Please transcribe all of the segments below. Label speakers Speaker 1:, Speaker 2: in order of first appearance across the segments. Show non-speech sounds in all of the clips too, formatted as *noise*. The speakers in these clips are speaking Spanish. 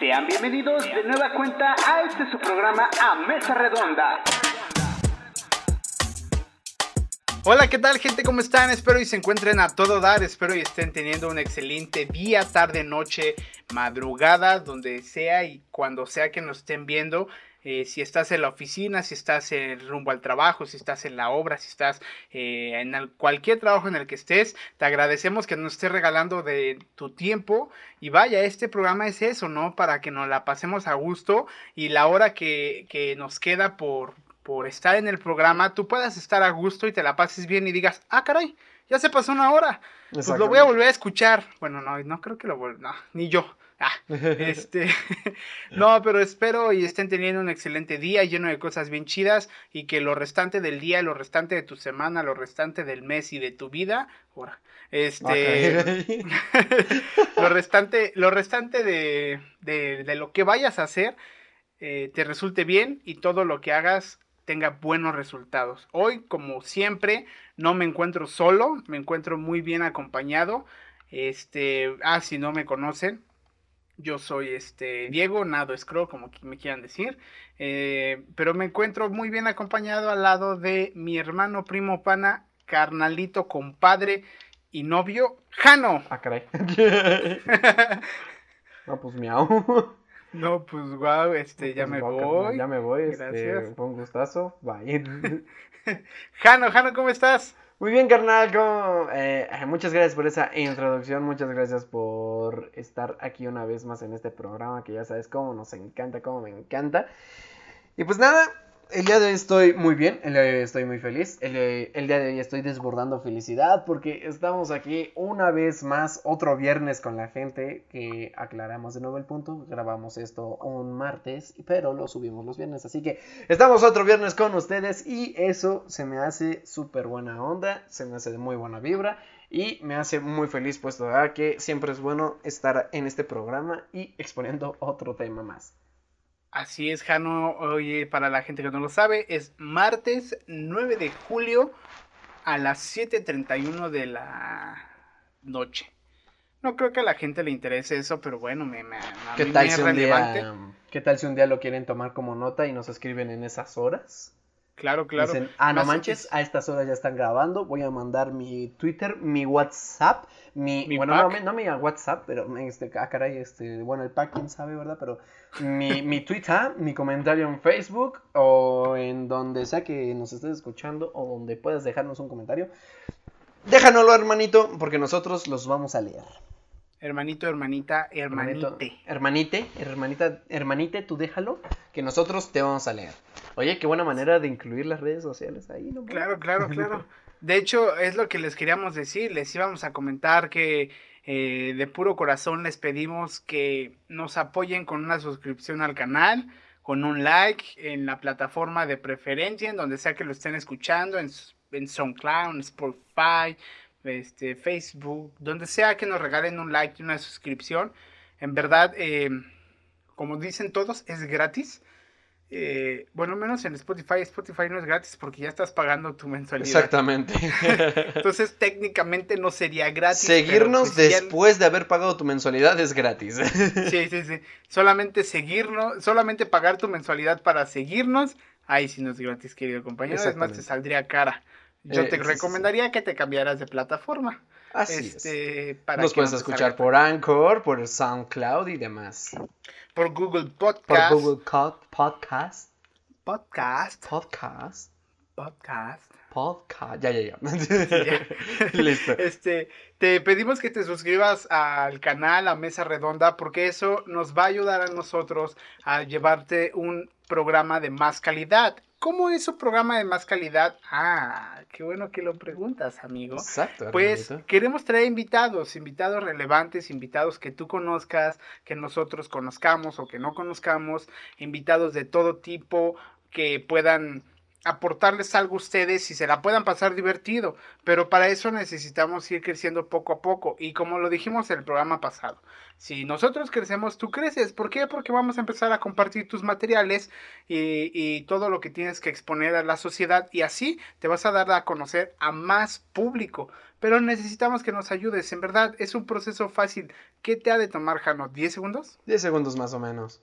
Speaker 1: Sean bienvenidos de nueva cuenta a este su programa A Mesa Redonda.
Speaker 2: Hola, ¿qué tal gente? ¿Cómo están? Espero y se encuentren a todo dar, espero y estén teniendo un excelente día, tarde, noche, madrugada, donde sea y cuando sea que nos estén viendo. Eh, si estás en la oficina, si estás en rumbo al trabajo, si estás en la obra, si estás eh, en cualquier trabajo en el que estés, te agradecemos que nos estés regalando de tu tiempo. Y vaya, este programa es eso, ¿no? Para que nos la pasemos a gusto y la hora que, que nos queda por, por estar en el programa, tú puedas estar a gusto y te la pases bien y digas, ah, caray, ya se pasó una hora. Pues lo voy a volver a escuchar. Bueno, no, no creo que lo vuelva, no, ni yo. Ah, *laughs* este, *laughs* no, pero espero y estén teniendo un excelente día lleno de cosas bien chidas y que lo restante del día, lo restante de tu semana, lo restante del mes y de tu vida, ahora, este, *laughs* lo restante, lo restante de, de, de, lo que vayas a hacer eh, te resulte bien y todo lo que hagas tenga buenos resultados. Hoy, como siempre, no me encuentro solo, me encuentro muy bien acompañado. Este, ah, si no me conocen, yo soy este Diego, Nado Scroll, como me quieran decir. Eh, pero me encuentro muy bien acompañado al lado de mi hermano primo pana, carnalito, compadre y novio, Jano.
Speaker 3: Ah, caray. *laughs* no, pues miau.
Speaker 2: No, pues wow, este, ya pues, me voy.
Speaker 3: Ya me voy, este, Gracias. Este, un gustazo. Bye. *laughs*
Speaker 2: Jano, Jano, ¿cómo estás?
Speaker 3: Muy bien, carnal. Eh, muchas gracias por esa introducción. Muchas gracias por estar aquí una vez más en este programa que ya sabes cómo nos encanta, cómo me encanta. Y pues nada, el día de hoy estoy muy bien, el día de hoy estoy muy feliz, el, día de hoy estoy desbordando felicidad porque estamos aquí una vez más, otro viernes con la gente que aclaramos de nuevo el punto, grabamos esto un martes, pero lo subimos los viernes, así que estamos otro viernes con ustedes y eso se me hace súper buena onda, se me hace de muy buena vibra y me hace muy feliz puesto que siempre es bueno estar en este programa y exponiendo otro tema más.
Speaker 2: Así es, Jano. Oye, para la gente que no lo sabe, es martes 9 de julio a las 7.31 de la noche. No creo que a la gente le interese eso, pero bueno, me, me,
Speaker 3: ¿Qué tal si relevante. Día, ¿Qué tal si un día lo quieren tomar como nota y nos escriben en esas horas?
Speaker 2: Claro, claro. Dicen,
Speaker 3: ah, no manches, a estas horas ya están grabando, voy a mandar mi Twitter, mi WhatsApp, mi, bueno, no, no, mi WhatsApp, pero este, ah, caray, este, bueno, el pack, quién sabe, ¿verdad? Pero mi, mi Twitter, mi comentario en Facebook o en donde sea que nos estés escuchando o donde puedas dejarnos un comentario. Déjanoslo, hermanito, porque nosotros los vamos a leer.
Speaker 2: Hermanito, hermanita, hermanite.
Speaker 3: hermanite, hermanita, hermanite, tú déjalo, que nosotros te vamos a leer. Oye, qué buena manera de incluir las redes sociales ahí, ¿no?
Speaker 2: Claro, claro, *laughs* claro. De hecho, es lo que les queríamos decir, les íbamos a comentar que eh, de puro corazón les pedimos que nos apoyen con una suscripción al canal, con un like en la plataforma de preferencia, en donde sea que lo estén escuchando, en, en SoundCloud, en Spotify, este, Facebook, donde sea que nos regalen un like y una suscripción. En verdad, eh, como dicen todos, es gratis. Eh, bueno, menos en Spotify. Spotify no es gratis porque ya estás pagando tu mensualidad.
Speaker 3: Exactamente. *laughs* *laughs*
Speaker 2: Entonces, técnicamente no sería gratis.
Speaker 3: Seguirnos pues, después de haber pagado tu mensualidad es gratis. *laughs*
Speaker 2: sí, sí, sí. Solamente seguirnos, solamente pagar tu mensualidad para seguirnos. Ahí sí no es gratis, querido compañero. Es más, te saldría cara. Yo te eh, recomendaría que te cambiaras de plataforma.
Speaker 3: Así este, Para Nos puedes escuchar por Anchor, por SoundCloud y demás.
Speaker 2: Por Google Podcast.
Speaker 3: Por Google Podcast.
Speaker 2: Podcast.
Speaker 3: Podcast.
Speaker 2: Podcast.
Speaker 3: Podcast. Ya, ya, ya. *laughs* *laughs*
Speaker 2: Listo. Este, te pedimos que te suscribas al canal, a Mesa Redonda, porque eso nos va a ayudar a nosotros a llevarte un programa de más calidad. ¿Cómo es su programa de más calidad? Ah, qué bueno que lo preguntas, amigo.
Speaker 3: Exacto.
Speaker 2: Pues queremos traer invitados, invitados relevantes, invitados que tú conozcas, que nosotros conozcamos o que no conozcamos, invitados de todo tipo que puedan aportarles algo a ustedes y se la puedan pasar divertido. Pero para eso necesitamos ir creciendo poco a poco. Y como lo dijimos en el programa pasado, si nosotros crecemos, tú creces. ¿Por qué? Porque vamos a empezar a compartir tus materiales y, y todo lo que tienes que exponer a la sociedad. Y así te vas a dar a conocer a más público. Pero necesitamos que nos ayudes. En verdad, es un proceso fácil. ¿Qué te ha de tomar, Jano? ¿10 segundos?
Speaker 3: 10 segundos más o menos.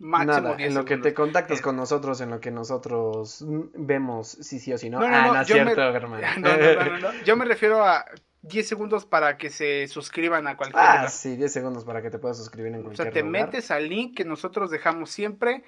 Speaker 2: Máximo
Speaker 3: Nada,
Speaker 2: 10
Speaker 3: en lo que te contactas
Speaker 2: Eh,
Speaker 3: con nosotros, en lo que nosotros vemos si sí o si no.
Speaker 2: No, no,
Speaker 3: ah,
Speaker 2: no,
Speaker 3: no es
Speaker 2: yo me-
Speaker 3: cierto, *laughs* hermano.
Speaker 2: No, no, no, no, no. Yo me refiero a 10 segundos para que se suscriban a cualquier
Speaker 3: Ah,
Speaker 2: lugar.
Speaker 3: sí, 10 segundos para que te puedas suscribir en
Speaker 2: O
Speaker 3: cualquier
Speaker 2: sea, te
Speaker 3: lugar.
Speaker 2: metes al link que nosotros dejamos siempre,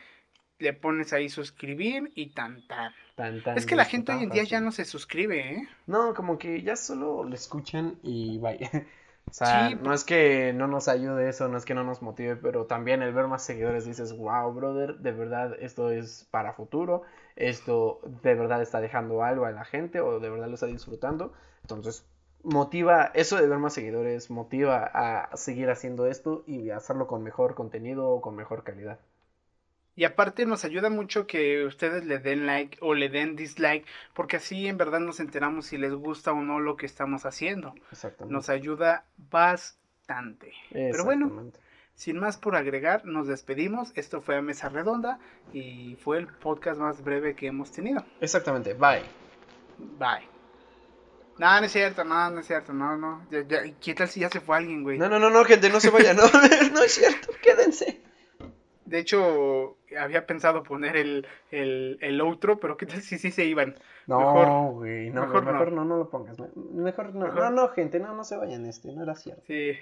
Speaker 2: le pones ahí suscribir y tan tan.
Speaker 3: Tan, tan,
Speaker 2: Es que la gente hoy en día ya no se suscribe, ¿eh?
Speaker 3: No, como que ya solo lo escuchan y vaya. *laughs* O sea,
Speaker 2: Sí,
Speaker 3: no es que no nos ayude eso, no es que no nos motive, pero también el ver más seguidores dices, wow, brother, de verdad esto es para futuro, esto de verdad está dejando algo a la gente o de verdad lo está disfrutando. Entonces, motiva, eso de ver más seguidores, motiva a seguir haciendo esto y hacerlo con mejor contenido o con mejor calidad.
Speaker 2: Y aparte nos ayuda mucho que ustedes le den like o le den dislike, porque así en verdad nos enteramos si les gusta o no lo que estamos haciendo.
Speaker 3: Exactamente.
Speaker 2: Nos ayuda bastante. Pero bueno, sin más por agregar, nos despedimos. Esto fue a Mesa Redonda y fue el podcast más breve que hemos tenido.
Speaker 3: Exactamente, bye.
Speaker 2: Bye. No, no es cierto, no, no es cierto, no, no. Ya- ya- ¿Qué tal si ya se fue alguien, güey?
Speaker 3: No, no, no, no, gente, no se vayan, no, *laughs* no es cierto, quédense.
Speaker 2: De hecho, había pensado poner el, el, el outro, pero ¿qué tal si sí se iban?
Speaker 3: No,
Speaker 2: Mejor-
Speaker 3: güey, no,
Speaker 2: mejor
Speaker 3: mejor,
Speaker 2: no.
Speaker 3: no. no, lo pongas. me- Mejor no,
Speaker 2: Mejor-
Speaker 3: no, no, gente, no, no se vayan este, no era cierto.
Speaker 2: Sí.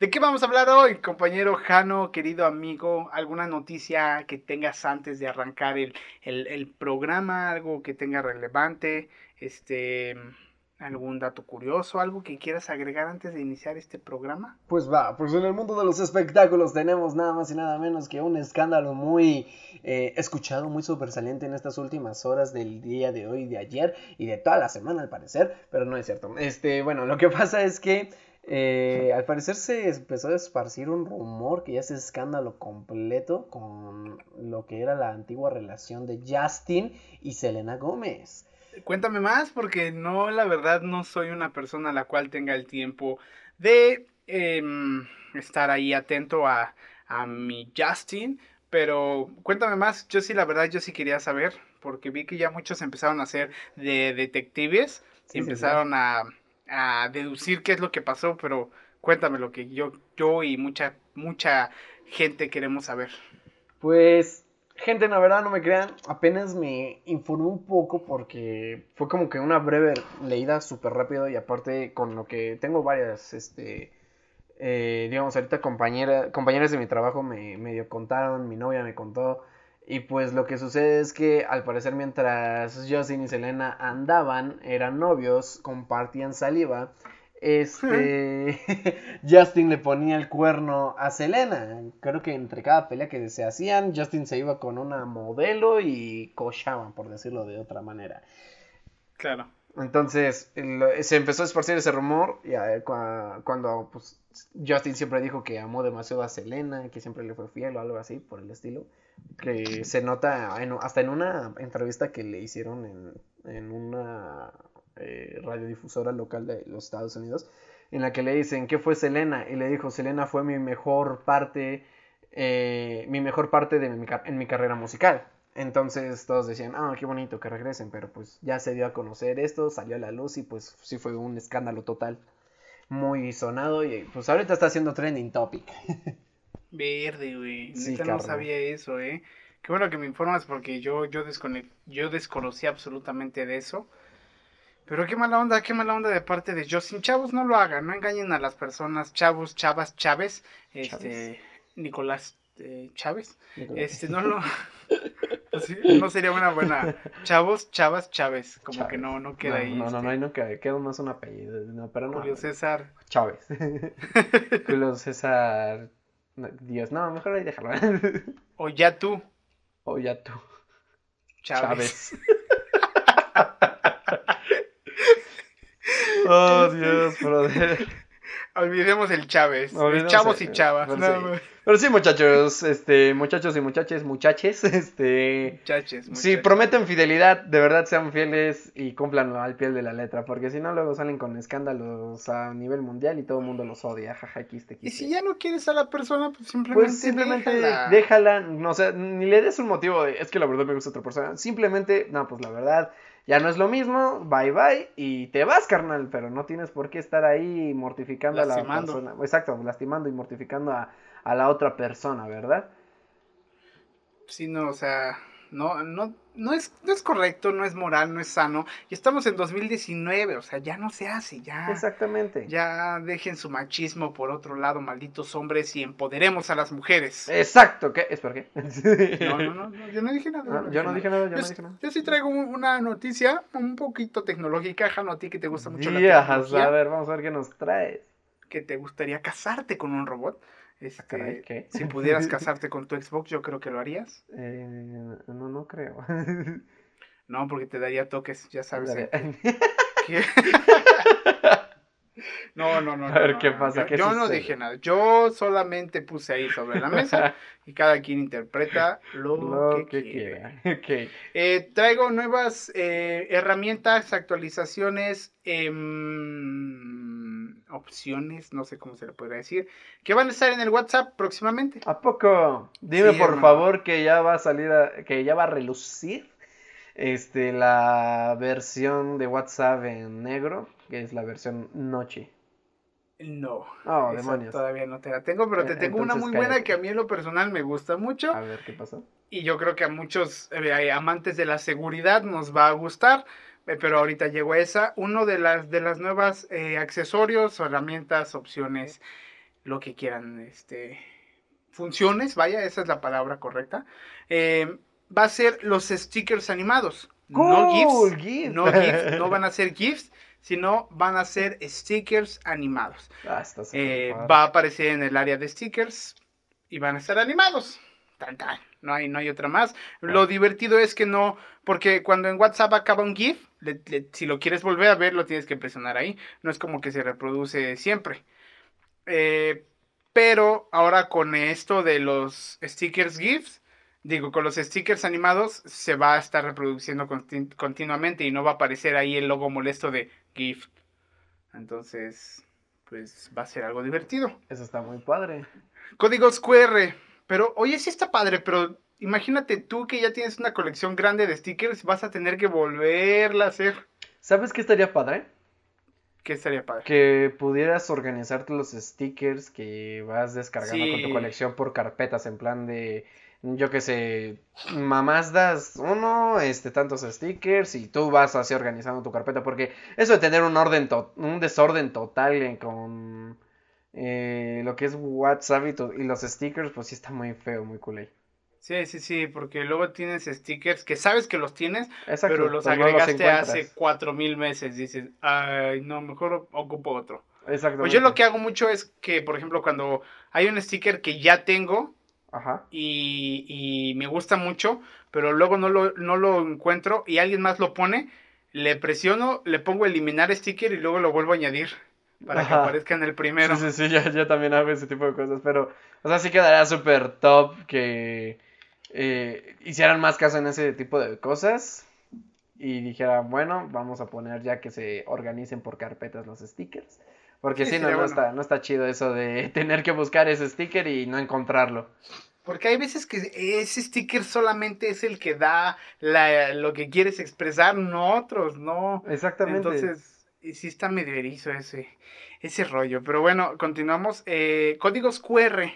Speaker 2: ¿De qué vamos a hablar hoy, compañero Jano, querido amigo? ¿Alguna noticia que tengas antes de arrancar el, el, el programa? ¿Algo que tenga relevante? Este, ¿Algún dato curioso? ¿Algo que quieras agregar antes de iniciar este programa?
Speaker 3: Pues va, pues en el mundo de los espectáculos tenemos nada más y nada menos que un escándalo muy eh, escuchado, muy sobresaliente en estas últimas horas del día de hoy, de ayer y de toda la semana al parecer, pero no es cierto. Este, bueno, lo que *laughs* pasa es que eh, al parecer se empezó a esparcir un rumor que ya es escándalo completo con lo que era la antigua relación de Justin y Selena Gómez.
Speaker 2: Cuéntame más, porque no, la verdad, no soy una persona a la cual tenga el tiempo de em, estar ahí atento a, a mi Justin. Pero cuéntame más, yo sí, la verdad, yo sí quería saber, porque vi que ya muchos empezaron a hacer de detectives
Speaker 3: sí,
Speaker 2: empezaron a, a deducir qué es lo que pasó, pero cuéntame lo que yo, yo y mucha, mucha gente queremos saber.
Speaker 3: Pues, gente, la verdad no me crean, apenas me informé un poco porque fue como que una breve leída súper rápido y aparte con lo que tengo varias, este, eh, digamos, ahorita compañera, compañeras de mi trabajo me medio contaron, mi novia me contó y pues lo que sucede es que al parecer mientras Justin y Selena andaban, eran novios, compartían saliva. Este *laughs* Justin le ponía el cuerno a Selena. Creo que entre cada pelea que se hacían, Justin se iba con una modelo y cochaban, por decirlo de otra manera.
Speaker 2: Claro.
Speaker 3: Entonces se empezó a esparcir ese rumor y a- cua- cuando pues, Justin siempre dijo que amó demasiado a Selena, que siempre le fue fiel o algo así por el estilo, que se nota en- hasta en una entrevista que le hicieron en, en una eh, radiodifusora local de los Estados Unidos, en la que le dicen, ¿qué fue Selena? Y le dijo, Selena fue mi mejor parte, eh, mi mejor parte de mi, en mi carrera musical. Entonces todos decían, ah, qué bonito que regresen, pero pues ya se dio a conocer esto, salió a la luz y pues sí fue un escándalo total, muy sonado y pues ahorita está haciendo trending topic.
Speaker 2: Verde, güey.
Speaker 3: Sí,
Speaker 2: no sabía eso, ¿eh? Qué bueno que me informas porque yo, yo, descone- yo desconocía absolutamente de eso. Pero qué mala onda, qué mala onda de parte de Justin. Chavos, no lo hagan, no engañen a las personas. Chavos, chavas, Chávez. Este, Nicolás eh, Chávez. Este, no lo... *laughs* *laughs* no sería una buena... Chavos, chavas, Chávez. Como que
Speaker 3: Chávez.
Speaker 2: no, no queda ahí.
Speaker 3: No, no,
Speaker 2: este,
Speaker 3: no, ahí no queda, queda más un apellido, no, pero no.
Speaker 2: Julio César.
Speaker 3: Chávez. *laughs* Julio César. Dios, no, mejor ahí déjalo.
Speaker 2: O ya tú,
Speaker 3: o ya tú.
Speaker 2: Chávez.
Speaker 3: Chávez. Oh, Dios, brother.
Speaker 2: Olvidemos el Chávez.
Speaker 3: Olvidemos
Speaker 2: chavos
Speaker 3: el-
Speaker 2: y chavas.
Speaker 3: pero
Speaker 2: No,
Speaker 3: sí.
Speaker 2: güey.
Speaker 3: Pero sí, muchachos, este, muchachos y muchaches, muchaches, *laughs* este,
Speaker 2: Muchaches,
Speaker 3: si prometen fidelidad, de verdad sean fieles y cumplanlo al pie de la letra, porque si no luego salen con escándalos a nivel mundial y todo el mundo los odia, jaja, quiste,
Speaker 2: Y
Speaker 3: quiste.
Speaker 2: si ya no quieres a la persona, pues simplemente.
Speaker 3: Pues simplemente
Speaker 2: déjala.
Speaker 3: déjala, no, o sea, ni le des un motivo de, es que la verdad me gusta otra persona, simplemente, no, pues la verdad, ya no es lo mismo, bye bye, y te vas, carnal, pero no tienes por qué estar ahí mortificando a la persona, exacto, lastimando y mortificando a, a la otra persona, ¿verdad?
Speaker 2: Sí, no, o sea, no, no, no es, no es correcto, no es moral, no es sano. Y estamos en 2019, o sea, ya no se hace, ya.
Speaker 3: Exactamente.
Speaker 2: Ya dejen su machismo por otro lado, malditos hombres, y empoderemos a las mujeres.
Speaker 3: Exacto, ¿qué? ¿Es por qué? *laughs*
Speaker 2: No, no, no, no, yo no dije nada.
Speaker 3: No, yo no dije nada, yo no dije nada.
Speaker 2: yo sí traigo un- una noticia un poquito tecnológica, Jano, a ti que te gusta mucho la
Speaker 3: Días,
Speaker 2: tecnología,
Speaker 3: a ver, vamos a ver qué nos traes.
Speaker 2: que te gustaría casarte con un robot. Este,
Speaker 3: Ah, caray, ¿qué?
Speaker 2: Si *laughs* pudieras casarte con tu Xbox, yo creo que lo harías.
Speaker 3: Eh, no, no creo.
Speaker 2: No, porque te daría toques, ya sabes. ¿eh? *laughs* *laughs* No, no, no.
Speaker 3: A ver
Speaker 2: no,
Speaker 3: qué pasa,
Speaker 2: Yo,
Speaker 3: qué
Speaker 2: yo no dije nada. Yo solamente puse ahí sobre la mesa y cada quien interpreta lo,
Speaker 3: Lo
Speaker 2: que,
Speaker 3: quiera.
Speaker 2: Eh, traigo nuevas eh, herramientas, actualizaciones, em, opciones, no sé cómo se le podría decir, que van a estar en el WhatsApp próximamente.
Speaker 3: ¿A poco? Dime
Speaker 2: Sí,
Speaker 3: por
Speaker 2: hermano.
Speaker 3: favor que ya va a salir, a- que ya va a relucir este, la versión de WhatsApp en negro, que es la versión noche.
Speaker 2: No,
Speaker 3: Oh, demonios.
Speaker 2: todavía no te la tengo, pero te
Speaker 3: Eh,
Speaker 2: tengo una muy buena que a mí en lo personal me gusta mucho.
Speaker 3: A ver qué pasó.
Speaker 2: Y yo creo que a muchos eh, amantes de la seguridad nos va a gustar. Eh, Pero ahorita llegó esa. Uno de las, de las nuevas eh, accesorios, herramientas, opciones, lo que quieran, este, funciones, vaya, esa es la palabra correcta. eh, va a ser los stickers animados. no GIFs.
Speaker 3: GIF.
Speaker 2: No GIFs, *laughs* no van a ser GIFs, sino van a ser stickers animados.
Speaker 3: Ah,
Speaker 2: Eh, va a aparecer en el área de stickers y van a estar animados. Tan, tan. No hay, no hay otra más. Lo divertido es que no, porque cuando en WhatsApp acaba un GIF, le- le- si lo quieres volver a ver, lo tienes que presionar ahí. No es como que se reproduce siempre. Eh, pero ahora con esto de los stickers GIFs, digo, con los stickers animados, se va a estar reproduciendo contin- continuamente y no va a aparecer ahí el logo molesto de GIF. Entonces, pues va a ser algo divertido.
Speaker 3: Eso está muy padre.
Speaker 2: Códigos QR. Pero, oye, sí está padre, pero imagínate tú que ya tienes una colección grande de stickers, vas a tener que volverla a hacer.
Speaker 3: ¿Sabes qué estaría padre?
Speaker 2: ¿Qué estaría padre?
Speaker 3: Que pudieras organizarte los stickers que vas descargando con tu colección por carpetas, en plan de, yo qué sé, mamás das uno, este, tantos stickers y tú vas así organizando tu carpeta, porque eso de tener un orden, un desorden total en- con eh, lo que es WhatsApp y, to- y los stickers, pues sí está muy feo, muy culé.
Speaker 2: Sí, sí, sí, porque luego tienes stickers que sabes que los tienes,
Speaker 3: Exacto,
Speaker 2: pero los
Speaker 3: pues no
Speaker 2: agregaste hace cuatro mil meses. Dices, ay, no, mejor ocupo otro. Pues
Speaker 3: Exactamente.
Speaker 2: yo lo que hago mucho es que, por ejemplo, cuando hay un sticker que ya tengo,
Speaker 3: Ajá.
Speaker 2: y, y me gusta mucho, pero luego no lo, no lo encuentro y alguien más lo pone, le presiono, le pongo eliminar sticker y luego lo vuelvo a añadir para que aparezca en el primero.
Speaker 3: Sí, sí, sí, yo, yo también hago ese tipo de cosas, pero, o sea, sí quedaría súper top que eh, hicieran más caso en ese tipo de cosas y dijeran, bueno, vamos a poner ya que se organicen por carpetas los stickers, porque
Speaker 2: Sí,
Speaker 3: no, no
Speaker 2: bueno.
Speaker 3: está, no está chido eso de *laughs* tener que buscar ese sticker y no encontrarlo.
Speaker 2: Porque hay veces que ese sticker solamente es el que da la- lo que quieres expresar, no otros, no.
Speaker 3: Exactamente.
Speaker 2: Entonces, sí está medio erizo ese, ese rollo. Pero bueno, continuamos. Eh, códigos QR.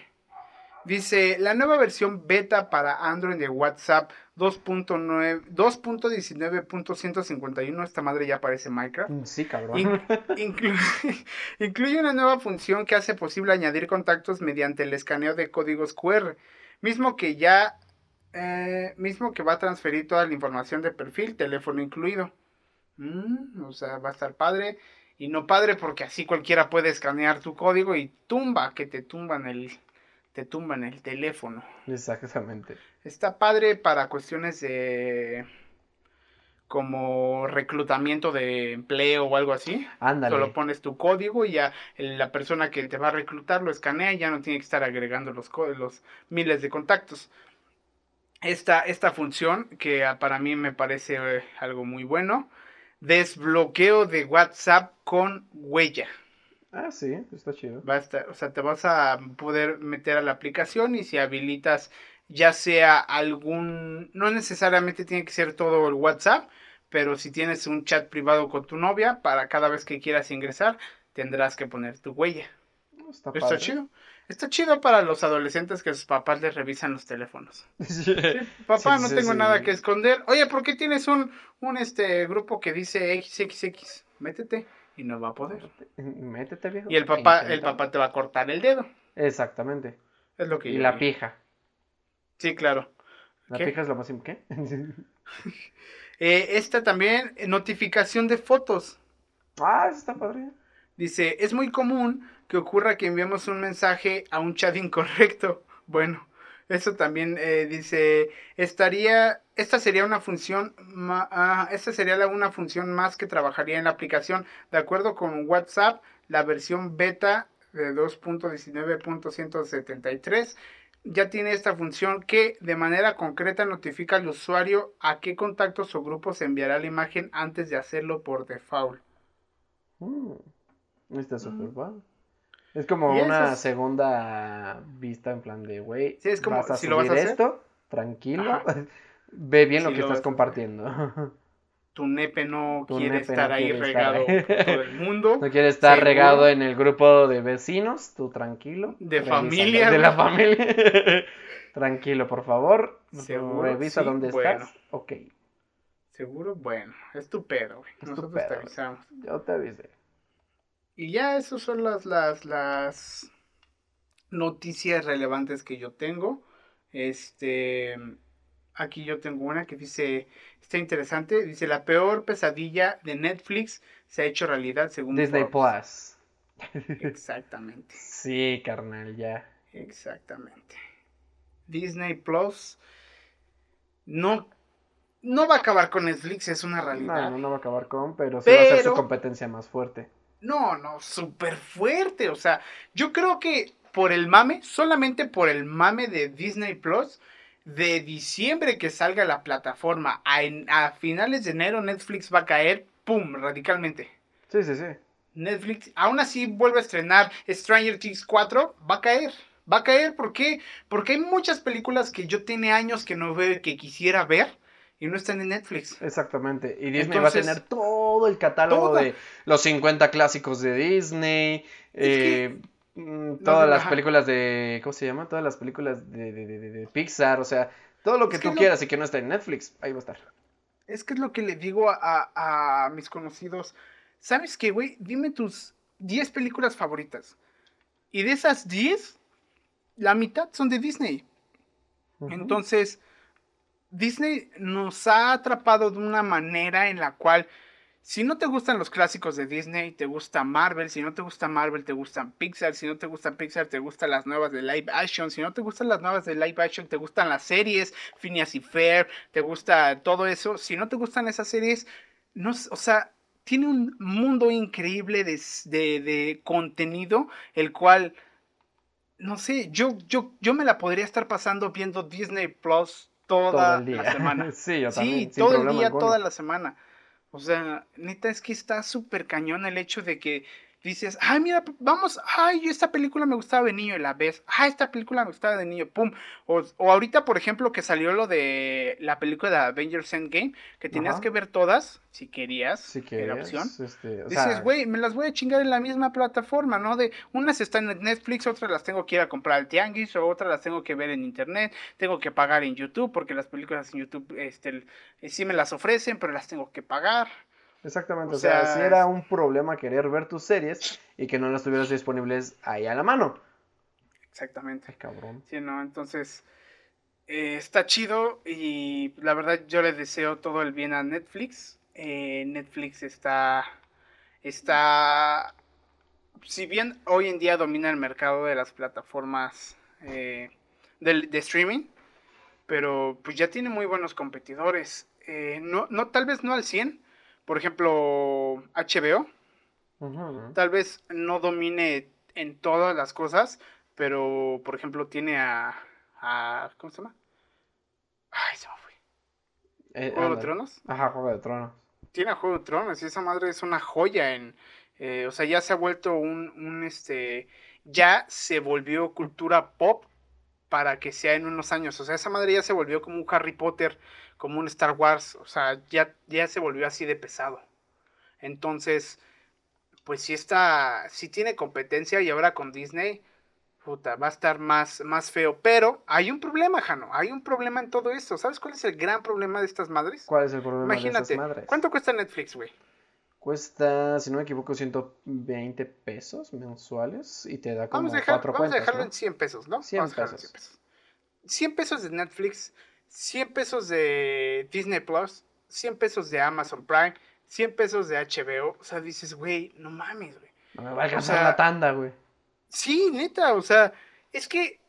Speaker 2: Dice, la nueva versión beta para Android de WhatsApp 2.9 2.19.151, esta madre ya parece Minecraft.
Speaker 3: Mm, Sí, cabrón.
Speaker 2: In- *laughs* inclu- *laughs* incluye una nueva función que hace posible añadir contactos mediante el escaneo de códigos QR, mismo que ya eh, mismo que va a transferir toda la información de perfil, teléfono incluido. Mm, o sea, va a estar padre y no padre porque así cualquiera puede escanear tu código y tumba, que te tumban el te tumban el teléfono.
Speaker 3: Exactamente.
Speaker 2: Está padre para cuestiones de como reclutamiento de empleo o algo así.
Speaker 3: Ándale.
Speaker 2: Solo pones tu código y ya la persona que te va a reclutar lo escanea y ya no tiene que estar agregando los, los miles de contactos. Esta, esta función, que para mí me parece eh, algo muy bueno, desbloqueo de WhatsApp con huella.
Speaker 3: Ah, sí, está chido.
Speaker 2: Va a estar- o sea, te vas a poder meter a la aplicación y si habilitas ya sea algún, no necesariamente tiene que ser todo el WhatsApp, pero si tienes un chat privado con tu novia, para cada vez que quieras ingresar, tendrás que poner tu huella.
Speaker 3: Está,
Speaker 2: Está
Speaker 3: padre.
Speaker 2: chido. Está chido para los adolescentes que sus papás les revisan los teléfonos. *laughs* Sí, papá,
Speaker 3: Sí,
Speaker 2: no
Speaker 3: sí,
Speaker 2: tengo nada que esconder. Oye, ¿por qué tienes un, un este grupo que dice XXX? Métete y no va a poder.
Speaker 3: Métete, viejo.
Speaker 2: Y el papá, el papá te va a cortar el dedo.
Speaker 3: Exactamente.
Speaker 2: Es lo que
Speaker 3: Y
Speaker 2: yo
Speaker 3: la pija.
Speaker 2: Sí, claro.
Speaker 3: La
Speaker 2: ¿Qué?
Speaker 3: pija es lo más ¿Qué? *laughs*
Speaker 2: Eh, esta también, eh, notificación de fotos.
Speaker 3: ah, está padre.
Speaker 2: Dice, es muy común que ocurra que enviemos un mensaje a un chat incorrecto. *laughs* Bueno, eso también eh, dice, estaría, esta sería una función, ma- ah, esta sería la- una función más que trabajaría en la aplicación. De acuerdo con WhatsApp, la versión beta de 2.19.173 ya tiene esta función que de manera concreta notifica al usuario a qué contactos o grupos enviará la imagen antes de hacerlo por default.
Speaker 3: Mm, Está súper padre. Es como una segunda vista en plan de, güey,
Speaker 2: Sí, es como,
Speaker 3: vas a
Speaker 2: si lo vas a hacer-
Speaker 3: esto, tranquilo,
Speaker 2: Ajá. *laughs*
Speaker 3: ve bien lo que
Speaker 2: lo
Speaker 3: estás compartiendo.
Speaker 2: tu nepe no *laughs*
Speaker 3: Tu
Speaker 2: quiere
Speaker 3: nepe no
Speaker 2: estar ahí
Speaker 3: quiere
Speaker 2: regado
Speaker 3: estar
Speaker 2: todo el mundo. *laughs*
Speaker 3: No quieres estar
Speaker 2: Seguro.
Speaker 3: regado en el grupo de vecinos, tú tranquilo.
Speaker 2: De
Speaker 3: revísalo.
Speaker 2: familia,
Speaker 3: De la familia. tranquilo, por favor.
Speaker 2: Seguro,
Speaker 3: Revisa
Speaker 2: sí,
Speaker 3: dónde
Speaker 2: bueno.
Speaker 3: estás. Ok,
Speaker 2: Seguro, bueno, es tu pedo, güey.
Speaker 3: Tu
Speaker 2: Nosotros
Speaker 3: pedo,
Speaker 2: te avisamos.
Speaker 3: yo te avisé.
Speaker 2: Y ya esas son las, las, las noticias relevantes que yo tengo. Este, aquí yo tengo una que dice, está interesante, dice, la peor pesadilla de Netflix se ha hecho realidad según
Speaker 3: Disney
Speaker 2: Forbes".
Speaker 3: Plus.
Speaker 2: Exactamente. *laughs*
Speaker 3: Sí, carnal, ya.
Speaker 2: Exactamente. Disney Plus no, no va a acabar con Netflix, es una realidad.
Speaker 3: No, no, no va a acabar con, pero sí va a ser su
Speaker 2: Pero-
Speaker 3: competencia más fuerte.
Speaker 2: No, no, súper fuerte. O sea, yo creo que por el mame, solamente por el mame de Disney Plus, de diciembre que salga la plataforma a, en- a finales de enero, Netflix va a caer, ¡pum!, radicalmente.
Speaker 3: Sí, sí, sí.
Speaker 2: Netflix, aún así vuelve a estrenar Stranger Things 4, va a caer. Va a caer, ¿por qué? Porque hay muchas películas que yo tiene años que no veo y que quisiera ver y no están en Netflix.
Speaker 3: Exactamente. Y Disney
Speaker 2: Entonces,
Speaker 3: va a tener todo el catálogo
Speaker 2: toda-
Speaker 3: de los 50 clásicos de Disney. eh, mm, todas las
Speaker 2: ajá.
Speaker 3: películas de. ¿Cómo se llama? Todas las películas de, de- de- Pixar. O sea, todo lo que
Speaker 2: Es que
Speaker 3: tú
Speaker 2: lo-
Speaker 3: quieras y que no está en Netflix, ahí va a estar.
Speaker 2: Es que es lo que le digo a, a- a mis conocidos. ¿Sabes qué, güey? Dime tus 10 películas favoritas. Y de esas 10, la mitad son de Disney. Entonces, Disney nos ha atrapado de una manera en la cual, si no te gustan los clásicos de Disney, te gusta Marvel, si no te gusta Marvel, te gustan Pixar, si no te gustan Pixar, te gustan las nuevas de live action, si no te gustan las nuevas de live action, te gustan las series, Phineas y Fair, te gusta todo eso, si no te gustan esas series, no, o sea, tiene un mundo increíble de, de- de contenido, el cual no sé, yo, yo, yo me la podría estar pasando viendo Disney Plus toda
Speaker 3: todo
Speaker 2: la semana. *laughs*
Speaker 3: sí, yo
Speaker 2: sí,
Speaker 3: también.
Speaker 2: todo el día,
Speaker 3: alguno.
Speaker 2: toda la semana. O sea, neta, es que está súper cañón el hecho de que dices, ay, mira, vamos, ay, esta película me gustaba de niño y la ves, ay, esta película me gustaba de niño, pum. O, o ahorita, por ejemplo, que salió lo de la película de Avengers Endgame, que tenías
Speaker 3: Ajá.
Speaker 2: que ver todas, si querías,
Speaker 3: Si
Speaker 2: era opción.
Speaker 3: este, o
Speaker 2: Dices, güey, me las voy a chingar en la misma plataforma, ¿no? De unas están en Netflix, otras las tengo que ir a comprar al tianguis, o otras las tengo que ver en internet, tengo que pagar en YouTube, porque las películas en YouTube, este, sí me las ofrecen, pero las tengo que pagar.
Speaker 3: Exactamente,
Speaker 2: O
Speaker 3: o sea,
Speaker 2: sea,
Speaker 3: si era un problema querer ver tus series y que no las tuvieras disponibles ahí a la mano.
Speaker 2: Exactamente.
Speaker 3: Ay, cabrón.
Speaker 2: Sí, ¿no? Entonces, eh, está chido y la verdad yo le deseo todo el bien a Netflix. Eh, Netflix está, está, si bien hoy en día domina el mercado de las plataformas eh, de, streaming, pero pues ya tiene muy buenos competidores. eh, no, no, tal vez no al 100. Por ejemplo, HBO, tal vez no domine en todas las cosas, pero por ejemplo tiene a, a ¿cómo se llama? Ay, se me fue.
Speaker 3: Eh,
Speaker 2: ¿Juego de. Tronos?
Speaker 3: Ajá, Juego de Tronos.
Speaker 2: Tiene a Juego de Tronos y esa madre es una joya en, eh, o sea, ya se ha vuelto un, un, este, ya se volvió cultura pop para que sea en unos años, o sea, esa madre ya se volvió como un Harry Potter, como un Star Wars, o sea, ya, ya se volvió así de pesado. Entonces, pues sí está, sí tiene competencia y ahora con Disney, puta, va a estar más, más feo. Pero hay un problema, Jano, hay un problema en todo esto. ¿Sabes cuál es el gran problema de estas madres?
Speaker 3: ¿Cuál es el problema de
Speaker 2: Imagínate,
Speaker 3: esas madres?
Speaker 2: ¿cuánto cuesta Netflix, güey?
Speaker 3: Cuesta, si no me equivoco, 120 pesos mensuales y te da como
Speaker 2: Vamos a, dejar-
Speaker 3: cuatro
Speaker 2: vamos a dejarlo
Speaker 3: ¿no?
Speaker 2: en 100 pesos, ¿no?
Speaker 3: 100
Speaker 2: Vamos a
Speaker 3: pesos.
Speaker 2: 100 pesos. 100 pesos de Netflix, 100 pesos de Disney Plus, 100 pesos de Amazon Prime, 100 pesos de HBO. O sea, dices, güey, no mames, güey.
Speaker 3: No me va a alcanzar
Speaker 2: sea,
Speaker 3: la tanda, güey.
Speaker 2: Sí, neta, o sea, es que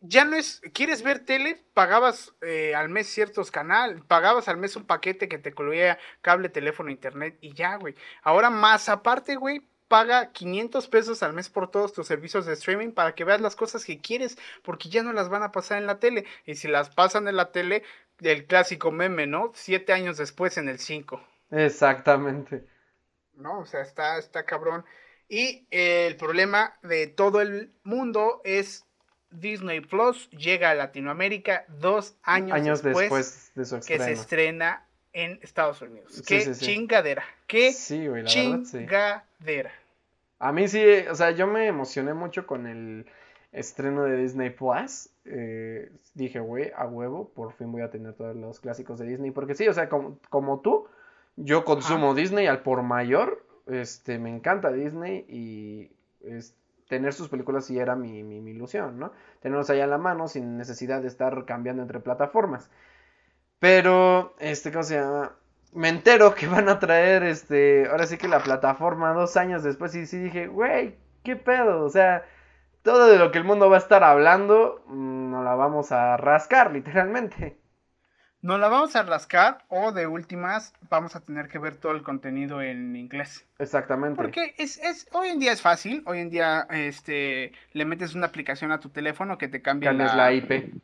Speaker 2: ya no es, ¿quieres ver tele? Pagabas eh, al mes ciertos canales, pagabas al mes un paquete que te incluía cable, teléfono, internet y ya, güey. Ahora más aparte, güey, paga 500 pesos al mes por todos tus servicios de streaming para que veas las cosas que quieres, porque ya no las van a pasar en la tele. Y si las pasan en la tele, el clásico meme, ¿no? Siete años después en el 5.
Speaker 3: Exactamente.
Speaker 2: ¿no? O sea, está, está cabrón. Y eh, el problema de todo el mundo es Disney Plus llega a Latinoamérica dos años,
Speaker 3: Años
Speaker 2: después,
Speaker 3: después de su
Speaker 2: que se estrena en Estados Unidos.
Speaker 3: Sí,
Speaker 2: qué
Speaker 3: sí, sí.
Speaker 2: chingadera, qué
Speaker 3: Sí, güey, la verdad, sí.
Speaker 2: chingadera.
Speaker 3: A mí sí, o sea, yo me emocioné mucho con el estreno de Disney Plus. Eh, dije, güey, a huevo, por fin voy a tener todos los clásicos de Disney. Porque sí, o sea, como, como tú, yo consumo Disney al por mayor. Este, me encanta Disney y es- tener sus películas sí era mi, mi, mi ilusión, ¿no? Tenerlos ahí a la mano sin necesidad de estar cambiando entre plataformas. Pero, este, ¿cómo se llama? Me entero que van a traer, este, ahora sí que la plataforma dos años después y sí dije, güey, ¿qué pedo? O sea, todo de lo que el mundo va a estar hablando, mm, nos la vamos a rascar, literalmente.
Speaker 2: Nos la vamos a rascar o de últimas vamos a tener que ver todo el contenido en inglés.
Speaker 3: Exactamente.
Speaker 2: Porque es, es, hoy en día es fácil, hoy en día este, le metes una aplicación a tu teléfono que te cambia
Speaker 3: Cambias la IP.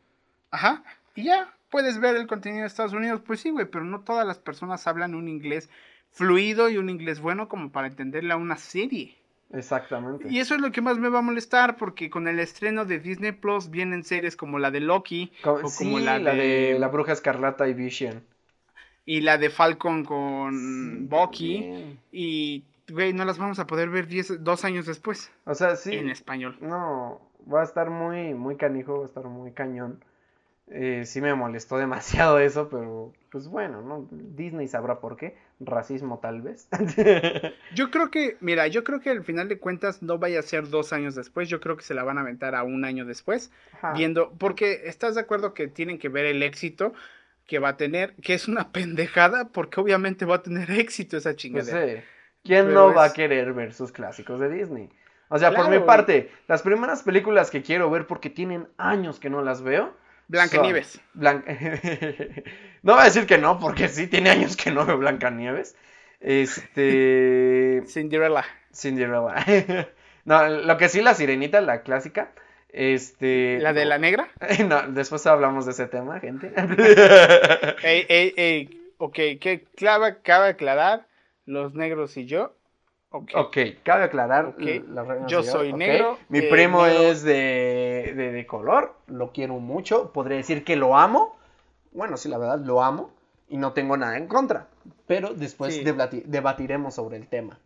Speaker 2: Ajá. Y ya puedes ver el contenido de Estados Unidos. Pues sí, güey, pero no todas las personas hablan un inglés fluido y un inglés bueno como para entenderle a una serie.
Speaker 3: Exactamente.
Speaker 2: Y eso es lo que más me va a molestar porque con el estreno de Disney Plus vienen series como la de Loki o
Speaker 3: sí,
Speaker 2: como
Speaker 3: la,
Speaker 2: la,
Speaker 3: de...
Speaker 2: de,
Speaker 3: la bruja escarlata y Vision.
Speaker 2: y la de Falcon con
Speaker 3: Sí,
Speaker 2: Bucky y güey, no las vamos a poder ver diez- dos años después
Speaker 3: O sea, sí.
Speaker 2: en español.
Speaker 3: No, va a estar muy, muy canijo, va a estar muy cañón. Eh, sí me molestó *laughs* demasiado eso, pero pues bueno, ¿no? Disney sabrá por qué. Racismo tal vez. *laughs*
Speaker 2: Yo creo que, mira, yo creo que al final de cuentas no vaya a ser dos años después, yo creo que se la van a aventar a un año después.
Speaker 3: Ajá.
Speaker 2: viendo, porque estás de acuerdo que tienen que ver el éxito que va a tener, que es una pendejada, porque obviamente va a tener éxito esa
Speaker 3: Pues
Speaker 2: chingadera.
Speaker 3: sí. ¿Quién
Speaker 2: Pero
Speaker 3: no va a querer ver sus clásicos de Disney? O sea, por mi parte, las primeras películas que quiero ver porque tienen años que no las veo.
Speaker 2: Blancanieves.
Speaker 3: Blan- *laughs* no voy a decir que no, porque sí tiene años que no veo Blancanieves. Este. *laughs*
Speaker 2: Cinderella.
Speaker 3: Cinderella. *laughs* no, lo que sí, la sirenita, la clásica. Este.
Speaker 2: La de la negra.
Speaker 3: No, después hablamos de ese tema, gente.
Speaker 2: Ey, ey, ey, ok, que clava, cabe aclarar, los negros y yo. Ok.
Speaker 3: Cabe aclarar.
Speaker 2: Ok,
Speaker 3: l- las reglas
Speaker 2: yo soy negro,
Speaker 3: Mi
Speaker 2: eh,
Speaker 3: primo
Speaker 2: negro.
Speaker 3: es de, de, de color. Lo quiero mucho. Podría decir que lo amo. Bueno, sí, la verdad, lo amo. Y no tengo nada en contra. Pero después
Speaker 2: Sí.
Speaker 3: debati- debatiremos sobre el tema.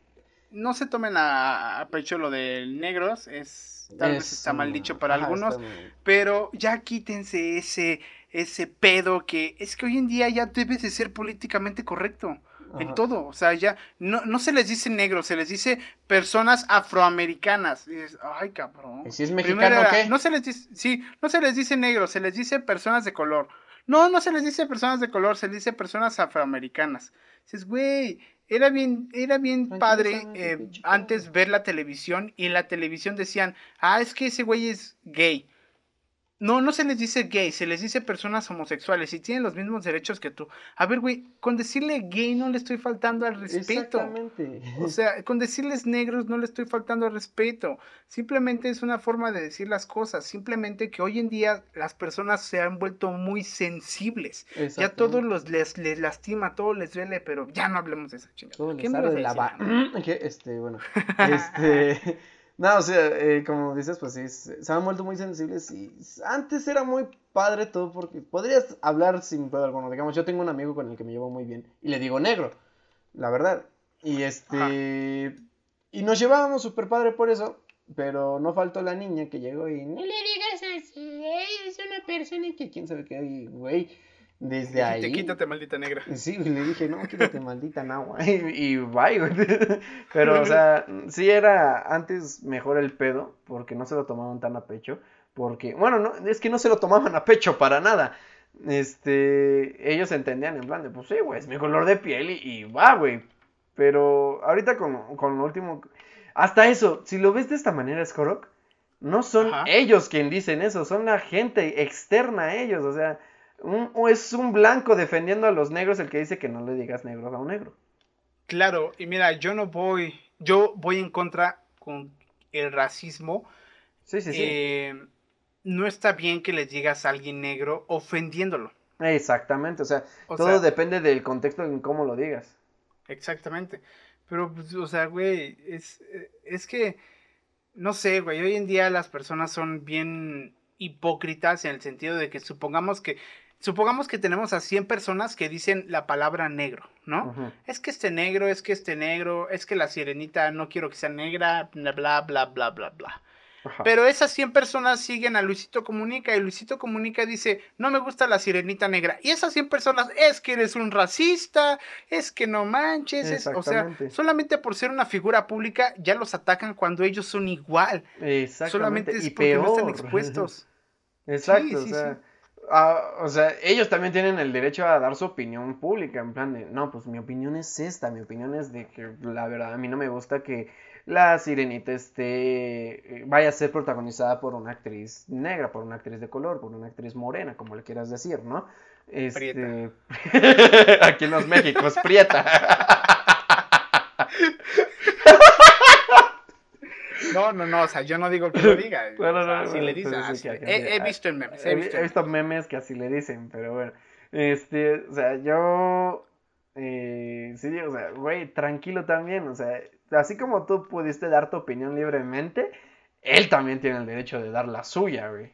Speaker 2: No se tomen a, a pecho lo de negros, es tal vez
Speaker 3: Es,
Speaker 2: está mal dicho para
Speaker 3: ajá,
Speaker 2: algunos, pero ya quítense ese ese pedo que es que hoy en día ya debes de ser políticamente correcto en todo, o sea, ya no, no se les dice negros, se les dice personas afroamericanas. Y dices, ay, cabrón.
Speaker 3: ¿Y si es
Speaker 2: Primero
Speaker 3: mexicano
Speaker 2: era-
Speaker 3: qué?
Speaker 2: No se les dice, sí, no se les dice negros, se les dice personas de color. No, no se les dice personas de color, se les dice personas afroamericanas. Dices, güey, era bien, era bien padre eh, antes ver la televisión y en la televisión decían, ah, es que ese güey es gay. No, no se les dice gay, se les dice personas homosexuales y tienen los mismos derechos que tú. A ver, güey, con decirle gay no le estoy faltando al respeto.
Speaker 3: Exactamente.
Speaker 2: O sea, con decirles negros no le estoy faltando al respeto. Simplemente es una forma de decir las cosas. Simplemente que hoy en día las personas se han vuelto muy sensibles. Ya todo los les, les lastima, todo les duele, pero ya no hablemos de esa chingada.
Speaker 3: Todo
Speaker 2: ¿Qué
Speaker 3: les
Speaker 2: me a
Speaker 3: la *clears throat* que, este, bueno, este, *laughs* no, o sea, eh, como dices, pues sí, se han vuelto muy sensibles y antes era muy padre todo porque podrías hablar sin pedo alguno, digamos, yo tengo un amigo con el que me llevo muy bien y le digo negro, la verdad, y este, y nos llevábamos súper padre por eso, pero no faltó la niña que llegó y no le digas así, es una persona que quién sabe qué, güey, desde
Speaker 2: Dijiste,
Speaker 3: ahí...
Speaker 2: Quítate, maldita negra. *laughs*
Speaker 3: Sí, le dije, no, quítate maldita nagua. *laughs* Y, y bye, güey. *laughs* Pero, o sea, sí era antes mejor el pedo, porque no se lo tomaban tan a pecho. Porque, bueno, no, es que no se lo tomaban a pecho para nada. Este, ellos entendían en plan de, pues sí, güey, es mi color de piel y, y va, güey. Pero ahorita con, con lo último, hasta eso, si lo ves de esta manera, Skorok, no son
Speaker 2: Ajá.
Speaker 3: ellos quien dicen eso, son la gente externa a ellos, o sea, un- o es un blanco defendiendo a los negros el que dice que no le digas negros a un negro.
Speaker 2: Claro, y mira, yo no voy, yo voy en contra con el racismo.
Speaker 3: Sí, sí, sí.
Speaker 2: Eh, no está bien que les digas a alguien negro ofendiéndolo.
Speaker 3: Exactamente, o sea,
Speaker 2: O
Speaker 3: todo
Speaker 2: sea,
Speaker 3: depende del contexto en cómo lo digas.
Speaker 2: Exactamente. Pero, pues, o sea, güey, es, eh, es que, no sé, güey, hoy en día las personas son bien hipócritas en el sentido de que supongamos que, supongamos que tenemos a 100 personas que dicen la palabra negro, ¿no? Es que este negro, es que este negro, es que la sirenita no quiero que sea negra, bla, bla, bla, bla, bla, bla. Pero esas 100 personas siguen a Luisito Comunica y Luisito Comunica dice, no me gusta la sirenita negra. Y esas 100 personas, es que eres un racista, es que no manches, es- o sea, solamente por ser una figura pública ya los atacan cuando ellos son igual.
Speaker 3: Exactamente,
Speaker 2: Solamente es
Speaker 3: y
Speaker 2: porque no están expuestos. *laughs*
Speaker 3: Exacto,
Speaker 2: Sí,
Speaker 3: o
Speaker 2: sí,
Speaker 3: sea,
Speaker 2: sí.
Speaker 3: Ah, o sea, ellos también tienen el derecho a dar su opinión pública, en plan de, no, pues mi opinión es esta, mi opinión es de que la verdad a mí no me gusta que la sirenita esté, eh, vaya a ser protagonizada por una actriz negra, por una actriz de color, por una actriz morena, como le quieras decir, ¿no? Este, *laughs* aquí en los Méxicos, prieta. *laughs*
Speaker 2: No, no, no, o sea, yo no digo que lo diga. *laughs*
Speaker 3: Bueno,
Speaker 2: o sea,
Speaker 3: no,
Speaker 2: así
Speaker 3: no,
Speaker 2: le dicen. así.
Speaker 3: que- que-
Speaker 2: he, he
Speaker 3: ah,
Speaker 2: visto en memes,
Speaker 3: He,
Speaker 2: visto
Speaker 3: memes que así le dicen, pero bueno. Este, o sea, yo. Eh, sí, o sea, güey, tranquilo también. O sea, así como tú pudiste dar tu opinión libremente, él también tiene el derecho de dar la suya, güey.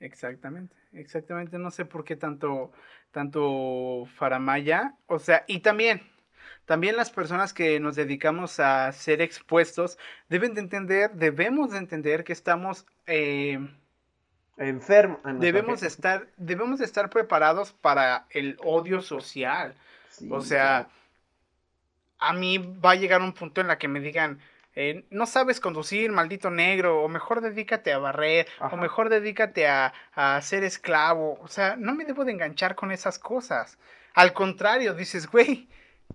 Speaker 2: Exactamente, exactamente. No sé por qué tanto, tanto faramaya. O sea, y también, también las personas que nos dedicamos a ser expuestos deben de entender, debemos de entender que estamos, eh,
Speaker 3: Enfermo. ah, no,
Speaker 2: debemos
Speaker 3: ¿por
Speaker 2: de estar, debemos de estar preparados para el odio social.
Speaker 3: Sí,
Speaker 2: O sea, a mí va a llegar un punto en la que me digan, eh, no sabes conducir, maldito negro, o mejor dedícate a barrer,
Speaker 3: Ajá.
Speaker 2: o mejor dedícate a, a ser esclavo. O sea, no me debo de enganchar con esas cosas. Al contrario, dices, güey,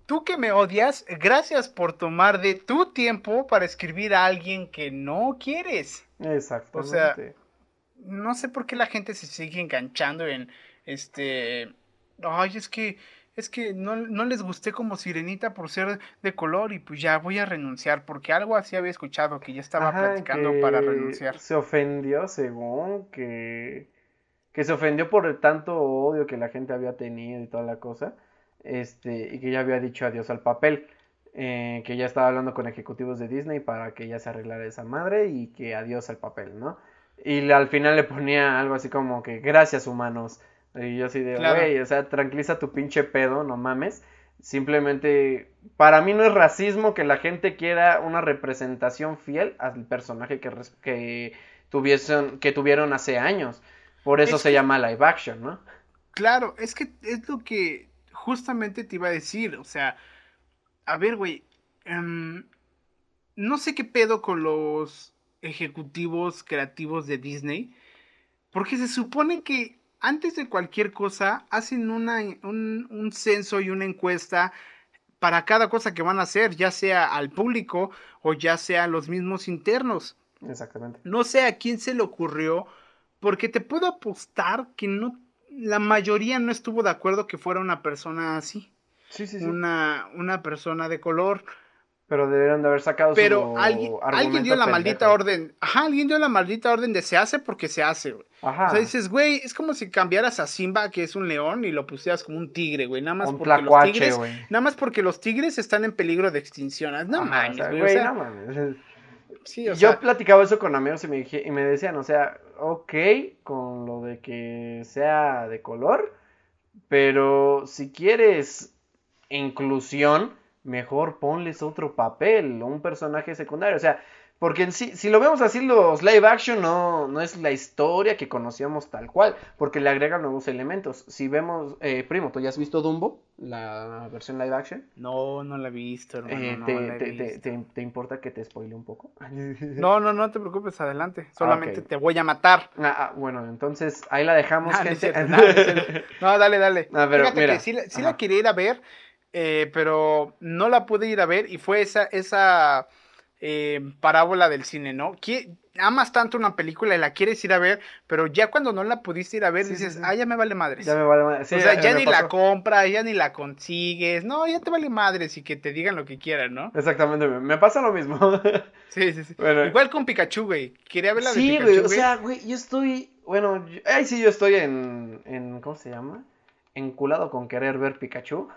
Speaker 2: tú que me odias, gracias por tomar de tu tiempo para escribir a alguien que no quieres.
Speaker 3: Exactamente.
Speaker 2: No sé por qué la gente se sigue enganchando en este. Ay, es que. Es que no, no les gusté como sirenita por ser de color y pues ya voy a renunciar. Porque algo así había escuchado que ya estaba
Speaker 3: Ajá,
Speaker 2: platicando para renunciar.
Speaker 3: Se ofendió, según que, que se ofendió por el tanto odio que la gente había tenido y toda la cosa, este, y que ya había dicho adiós al papel, eh, que ya estaba hablando con ejecutivos de Disney para que ya se arreglara esa madre y que adiós al papel, ¿no? Y al final le ponía algo así como que gracias humanos. Y yo así de,
Speaker 2: Claro.
Speaker 3: güey, o sea, tranquiliza tu pinche pedo, no mames. Simplemente, para mí no es racismo que la gente quiera una representación fiel al personaje que, tuviesen, que tuvieron hace años. Por eso
Speaker 2: Es
Speaker 3: se
Speaker 2: que-
Speaker 3: llama live action, ¿no?
Speaker 2: Claro, es que es lo que justamente te iba a decir. O sea, a ver, güey. em, no sé qué pedo con los ejecutivos creativos de Disney. Porque se supone que antes de cualquier cosa hacen una, un, un censo y una encuesta para cada cosa que van a hacer, ya sea al público o ya sea a los mismos internos.
Speaker 3: Exactamente.
Speaker 2: No sé a quién se le ocurrió Porque te puedo apostar que no, la mayoría no estuvo de acuerdo que fuera una persona así.
Speaker 3: Sí, sí, sí.
Speaker 2: Una, una persona de color.
Speaker 3: Pero deberían de haber sacado
Speaker 2: Pero
Speaker 3: su
Speaker 2: alguien, alguien dio la
Speaker 3: pendejo.
Speaker 2: maldita orden. Ajá, alguien dio la maldita orden de se hace porque se hace, güey.
Speaker 3: Ajá.
Speaker 2: O sea, dices, güey, es como si cambiaras a Simba, que es un león, y lo pusieras como un tigre, güey. Nada más
Speaker 3: Un
Speaker 2: porque los
Speaker 3: tlacuache,
Speaker 2: tigres.
Speaker 3: güey.
Speaker 2: Nada más porque los tigres están en peligro de extinción. No
Speaker 3: Ajá,
Speaker 2: mames,
Speaker 3: o sea,
Speaker 2: güey. o sea,
Speaker 3: no mames.
Speaker 2: sí, o
Speaker 3: Yo platicaba eso con amigos y me, dije, y me decían, o sea, ok, con lo de que sea de color, pero si quieres inclusión, mejor ponles otro papel, un personaje secundario, o sea, porque en sí, si lo vemos así, los live action no, no es la historia que conocíamos tal cual, porque le agregan nuevos elementos. Si vemos, eh, primo, ¿tú ya has visto Dumbo, la versión live action?
Speaker 2: No, no la he visto, hermano.
Speaker 3: Eh,
Speaker 2: no
Speaker 3: te,
Speaker 2: la he
Speaker 3: te- te-
Speaker 2: visto.
Speaker 3: te- te importa que te spoile un poco? *laughs*
Speaker 2: No, no, no te preocupes, adelante. Solamente te voy a matar.
Speaker 3: Ah, ah, bueno, entonces ahí la dejamos, *laughs*
Speaker 2: Ah,
Speaker 3: gente.
Speaker 2: no, cierto. *laughs* Dale, dale.
Speaker 3: Ah, pero
Speaker 2: Fíjate
Speaker 3: mira,
Speaker 2: que sí, la- sí la quería ir a ver, eh, pero no la pude ir a ver y fue esa, esa eh, parábola del cine, ¿no? Amas tanto una película y la quieres ir a ver, pero ya cuando no la pudiste ir a ver
Speaker 3: Sí,
Speaker 2: dices,
Speaker 3: sí.
Speaker 2: ah, ya me vale madres.
Speaker 3: Ya me vale madre. Sí,
Speaker 2: o sea, ya ni la compras, ya ni la consigues. No, ya te vale madres y que te digan lo que quieran, ¿no?
Speaker 3: Exactamente, me pasa lo mismo. *laughs*
Speaker 2: Sí, sí, sí.
Speaker 3: Bueno.
Speaker 2: Igual con Pikachu, güey. Quería ver la de
Speaker 3: Sí,
Speaker 2: Pikachu,
Speaker 3: güey. o sea, güey, yo estoy, bueno, yo- ahí sí yo estoy en, en, ¿cómo se llama? Enculado con querer ver Pikachu.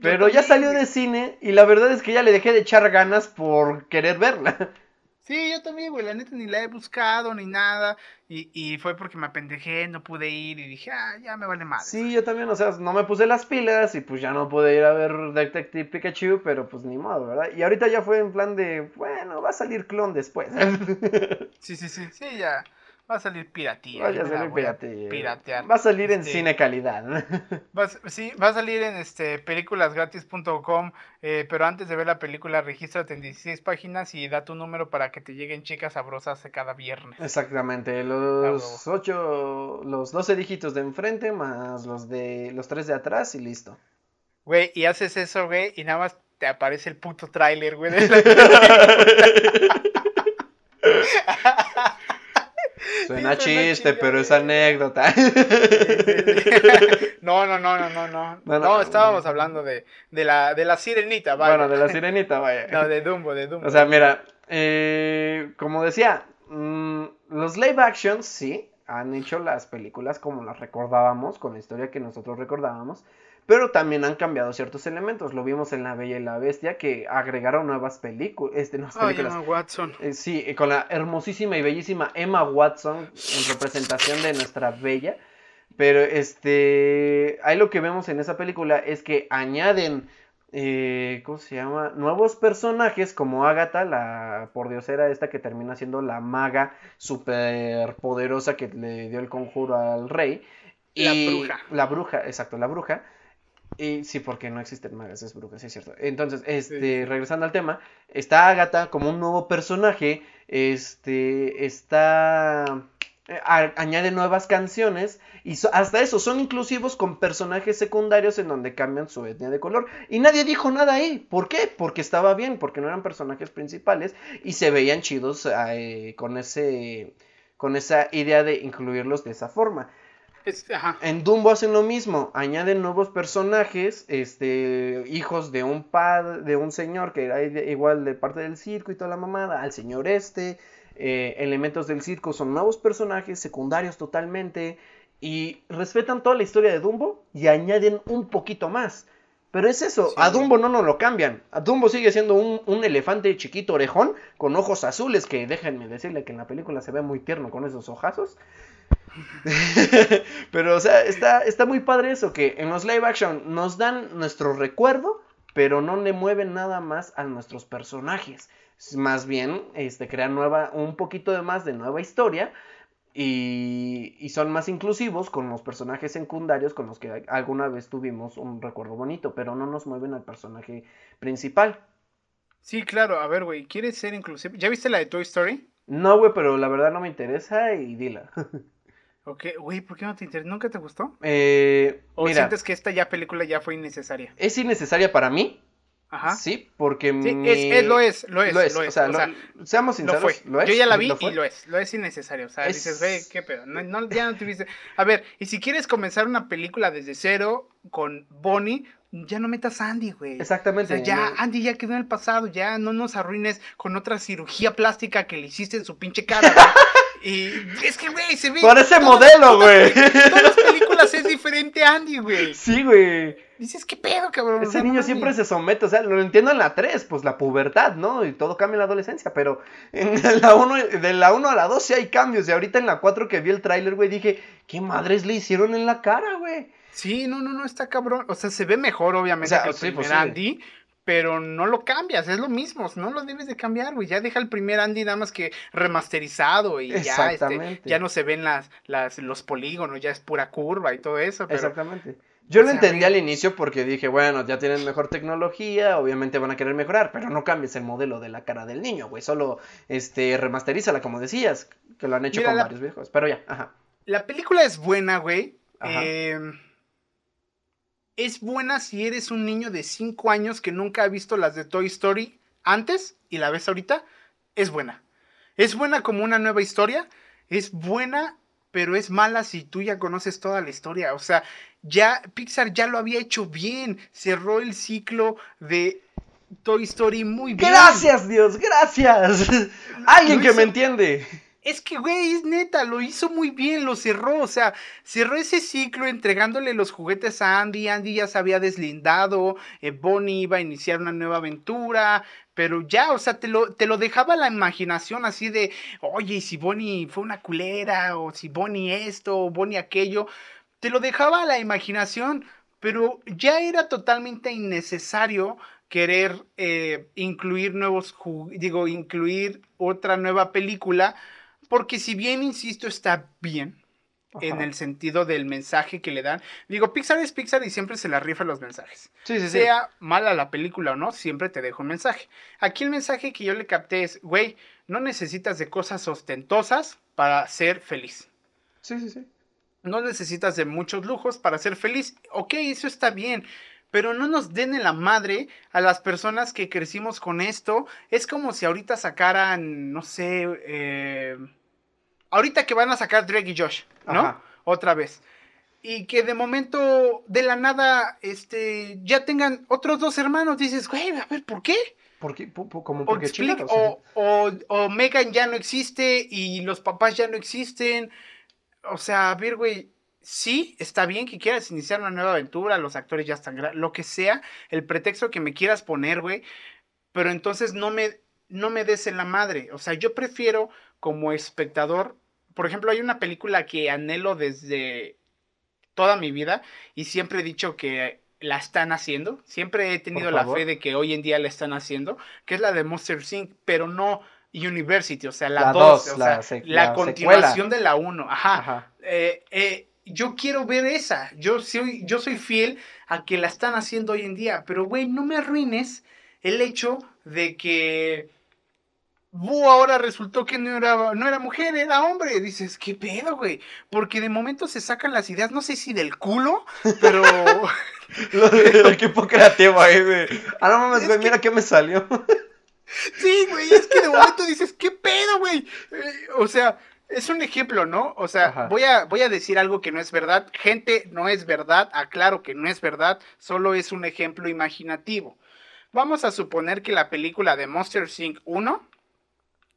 Speaker 3: Pero ya salió de cine y la verdad es que ya le dejé de echar ganas por querer verla.
Speaker 2: Sí, yo también, güey, la neta ni la he buscado ni nada. Y, y fue porque me apendejé, no pude ir y dije, ah, ya me vale madre.
Speaker 3: Sí, yo también, o sea, no me puse las pilas y pues ya no pude ir a ver Detective Pikachu, pero pues ni modo, ¿verdad? Y ahorita ya fue en plan de, bueno, va a salir clon después.
Speaker 2: Sí, sí, sí, sí, ya. Va a salir piratía.
Speaker 3: Vaya a salir
Speaker 2: Piratear.
Speaker 3: Va a salir en
Speaker 2: Este,
Speaker 3: cine calidad. *laughs*
Speaker 2: va a- sí, va a salir en este películasgratis.com, eh, pero antes de ver la película, regístrate en 16 páginas y da tu número para que te lleguen chicas sabrosas cada viernes.
Speaker 3: Exactamente, los ocho, los 12 dígitos de enfrente más los de los tres de atrás y listo.
Speaker 2: Güey, y haces eso, güey, y nada más te aparece el puto tráiler, güey. de *laughs* la- *laughs*
Speaker 3: Suena
Speaker 2: Sí,
Speaker 3: chiste, pero es anécdota. *laughs*
Speaker 2: No, no, no, no, no, no.
Speaker 3: No,
Speaker 2: No,
Speaker 3: no.
Speaker 2: estábamos hablando de, de la, de la sirenita, vaya.
Speaker 3: Bueno, de la sirenita, vaya.
Speaker 2: No, de Dumbo, de Dumbo.
Speaker 3: O sea, mira, eh, como decía, mm, los live actions sí han hecho las películas como las recordábamos, con la historia que nosotros recordábamos, pero también han cambiado ciertos elementos. Lo vimos en La Bella y la Bestia, que agregaron nuevas películas, este,
Speaker 2: Ay,
Speaker 3: películas.
Speaker 2: Emma Watson.
Speaker 3: Eh, sí, eh, con la hermosísima y bellísima Emma Watson en representación de nuestra bella. Pero este, ahí lo que vemos en esa película es que añaden, eh, ¿cómo se llama? Nuevos personajes como Agatha, la pordiosera esta que termina siendo la maga super poderosa que le dio el conjuro al rey.
Speaker 2: La bruja.
Speaker 3: La bruja, exacto, la bruja. Y sí, porque no existen magas, es brujas, sí es cierto. Entonces, este,
Speaker 2: Sí.
Speaker 3: regresando al tema, está Agatha como un nuevo personaje, este, está, eh, a- añade nuevas canciones y so- hasta eso, son inclusivos con personajes secundarios en donde cambian su etnia de color. Y nadie dijo nada ahí, ¿por qué? Porque estaba bien, porque no eran personajes principales y se veían chidos eh, con ese, con esa idea de incluirlos de esa forma.
Speaker 2: Es- *laughs* ajá.
Speaker 3: En Dumbo hacen lo mismo, añaden nuevos personajes, este, hijos de un padre, de un señor que era igual de parte del circo y toda la mamada, al señor este, eh, elementos del circo son nuevos personajes, secundarios totalmente, y respetan toda la historia de Dumbo y añaden un poquito más. Pero es eso,
Speaker 2: Sí.
Speaker 3: a Dumbo no nos lo cambian. A Dumbo sigue siendo un, un elefante chiquito orejón con ojos azules que déjenme decirle que en la película se ve muy tierno con esos ojazos. *laughs* pero, o sea, está, está muy padre eso, que en los live action nos dan nuestro recuerdo, pero no le mueven nada más a nuestros personajes. Más bien, este, crean nueva, un poquito de más de nueva historia. Y, y son más inclusivos con los personajes secundarios con los que alguna vez tuvimos un recuerdo bonito, pero no nos mueven al personaje principal.
Speaker 2: Sí, claro, a ver, güey, ¿quieres ser inclusive? ¿Ya viste la de Toy Story?
Speaker 3: No, güey, pero la verdad no me interesa y dila. *laughs*
Speaker 2: Ok, güey, ¿por qué no te interesa? ¿Nunca te gustó?
Speaker 3: Eh,
Speaker 2: ¿O
Speaker 3: mira,
Speaker 2: sientes que esta ya película ya fue innecesaria?
Speaker 3: es innecesaria para mí,
Speaker 2: Ajá.
Speaker 3: Sí, porque
Speaker 2: Sí,
Speaker 3: mi-
Speaker 2: es, es- lo es, lo es,
Speaker 3: lo es,
Speaker 2: lo es.
Speaker 3: o sea,
Speaker 2: o
Speaker 3: lo-
Speaker 2: sea,
Speaker 3: seamos
Speaker 2: lo
Speaker 3: sinceros,
Speaker 2: fue.
Speaker 3: lo es,
Speaker 2: Yo ya la vi
Speaker 3: lo
Speaker 2: y lo es. Lo es innecesario. O sea,
Speaker 3: Es-
Speaker 2: dices, güey, qué pedo. No, no, ya no tuviste. A ver, y si quieres comenzar una película desde cero con Bonnie, ya no metas a Andy, güey. O
Speaker 3: Exactamente.
Speaker 2: sea, ya,
Speaker 3: no-
Speaker 2: Andy ya quedó en el pasado, ya no nos arruines con otra cirugía plástica que le hiciste en su pinche cara, güey. *laughs* Y es que, güey, se ve.
Speaker 3: Por ese
Speaker 2: todas-
Speaker 3: modelo, güey.
Speaker 2: Todas las es diferente a Andy, güey.
Speaker 3: Sí, güey.
Speaker 2: Dices, ¿qué pedo, cabrón?
Speaker 3: Ese
Speaker 2: no
Speaker 3: niño siempre se somete, o sea, lo entiendo en la 3, pues la pubertad, ¿no? Y todo cambia en la adolescencia, pero en *laughs* la 1, de la 1 a la 2 sí hay cambios. Y ahorita en la 4 que vi el tráiler, güey, dije, ¿qué madres le hicieron en la cara, güey?
Speaker 2: Sí, no, no, no, está cabrón. O sea, se ve mejor, obviamente,
Speaker 3: O sea,
Speaker 2: que el
Speaker 3: sí,
Speaker 2: primer
Speaker 3: pues, sí.
Speaker 2: Andy, pero no lo cambias, es lo mismo, no lo debes de cambiar, güey. Ya deja el primer Andy nada más que remasterizado y ya, este, ya no se ven las, las, los polígonos, ya es pura curva y todo eso, pero
Speaker 3: Exactamente. Yo lo
Speaker 2: sea,
Speaker 3: entendí al inicio porque dije, bueno, ya tienen mejor tecnología, obviamente van a querer mejorar, pero no cambies el modelo de la cara del niño, güey. Solo este remasterízala, como decías, que lo han hecho
Speaker 2: Mira,
Speaker 3: con
Speaker 2: la-
Speaker 3: varios viejos. Pero ya, ajá.
Speaker 2: la película es buena, güey. Eh, es buena si eres un niño de 5 años que nunca ha visto las de Toy Story antes y la ves ahorita. Es buena. Es buena como una nueva historia. Es buena, pero es mala si tú ya conoces toda la historia. O sea, ya Pixar ya lo había hecho bien. Cerró el ciclo de Toy Story muy bien.
Speaker 3: Gracias, Dios, gracias. Alguien que me entiende.
Speaker 2: Es que, güey, es neta, lo hizo muy bien, lo cerró, o sea, cerró ese ciclo entregándole los juguetes a Andy, Andy ya se había deslindado, eh, Bonnie iba a iniciar una nueva aventura, pero ya, o sea, te lo, te lo dejaba la imaginación así de, oye, ¿y si Bonnie fue una culera, o si Bonnie esto, o Bonnie aquello, te lo dejaba a la imaginación, pero ya era totalmente innecesario querer eh, incluir nuevos, digo, incluir otra nueva película, porque si bien, insisto, está bien en el sentido del mensaje que le dan, digo, Pixar es Pixar y siempre se la rifa los mensajes.
Speaker 3: Sí, sí, sí.
Speaker 2: Sea mala la película o no, siempre te dejo un mensaje. Aquí el mensaje que yo le capté es, güey, no necesitas de cosas ostentosas para ser feliz.
Speaker 3: Sí, sí, sí.
Speaker 2: No necesitas de muchos lujos para ser feliz. Ok, eso está bien. Pero no nos den en la madre a las personas que crecimos con esto. Es como si ahorita sacaran, no sé, eh, ahorita que van a sacar Drake y Josh, ¿no?
Speaker 3: Ajá.
Speaker 2: Otra vez. Y que de momento, de la nada, este, ya tengan otros dos hermanos. Dices, güey, a ver, ¿por qué?
Speaker 3: ¿Por qué? Como
Speaker 2: O,
Speaker 3: porque
Speaker 2: explica-
Speaker 3: o
Speaker 2: o, o, o Megan ya no existe y los papás ya no existen. O sea, a ver, güey, sí, está bien que quieras iniciar una nueva aventura, los actores ya están, lo que sea, el pretexto que me quieras poner, güey, pero entonces no me, no me des en la madre. O sea, yo prefiero como espectador, por ejemplo, hay una película que anhelo desde toda mi vida y siempre he dicho que la están haciendo, siempre he tenido la fe de que hoy en día la están haciendo, que es la de Monster Inc., pero no University, o sea, la
Speaker 3: La
Speaker 2: 2,
Speaker 3: dos,
Speaker 2: o
Speaker 3: la
Speaker 2: sea,
Speaker 3: sec-
Speaker 2: la,
Speaker 3: la
Speaker 2: continuación de la 1, ajá.
Speaker 3: Ajá.
Speaker 2: Eh, eh, yo quiero ver esa, yo soy, yo soy fiel a que la están haciendo hoy en día, pero güey, no me arruines el hecho de que Boo ahora resultó que no era, no era mujer, era hombre. Dices, ¿qué pedo, güey? Porque de momento se sacan las ideas, no sé si del culo, pero... *laughs*
Speaker 3: Lo de- el *laughs* equipo creativo ahí, güey. Ah, no mames,
Speaker 2: Es
Speaker 3: güey,
Speaker 2: que-
Speaker 3: mira qué me salió. *laughs*
Speaker 2: Sí, güey, es que de momento dices, ¿qué pedo, güey? Eh, o sea, es un ejemplo, ¿no? O sea,
Speaker 3: Ajá.
Speaker 2: voy a, voy a decir algo que no es verdad. Gente, no es verdad, aclaro que no es verdad, solo es un ejemplo imaginativo. Vamos a suponer que la película de Monster Inc. 1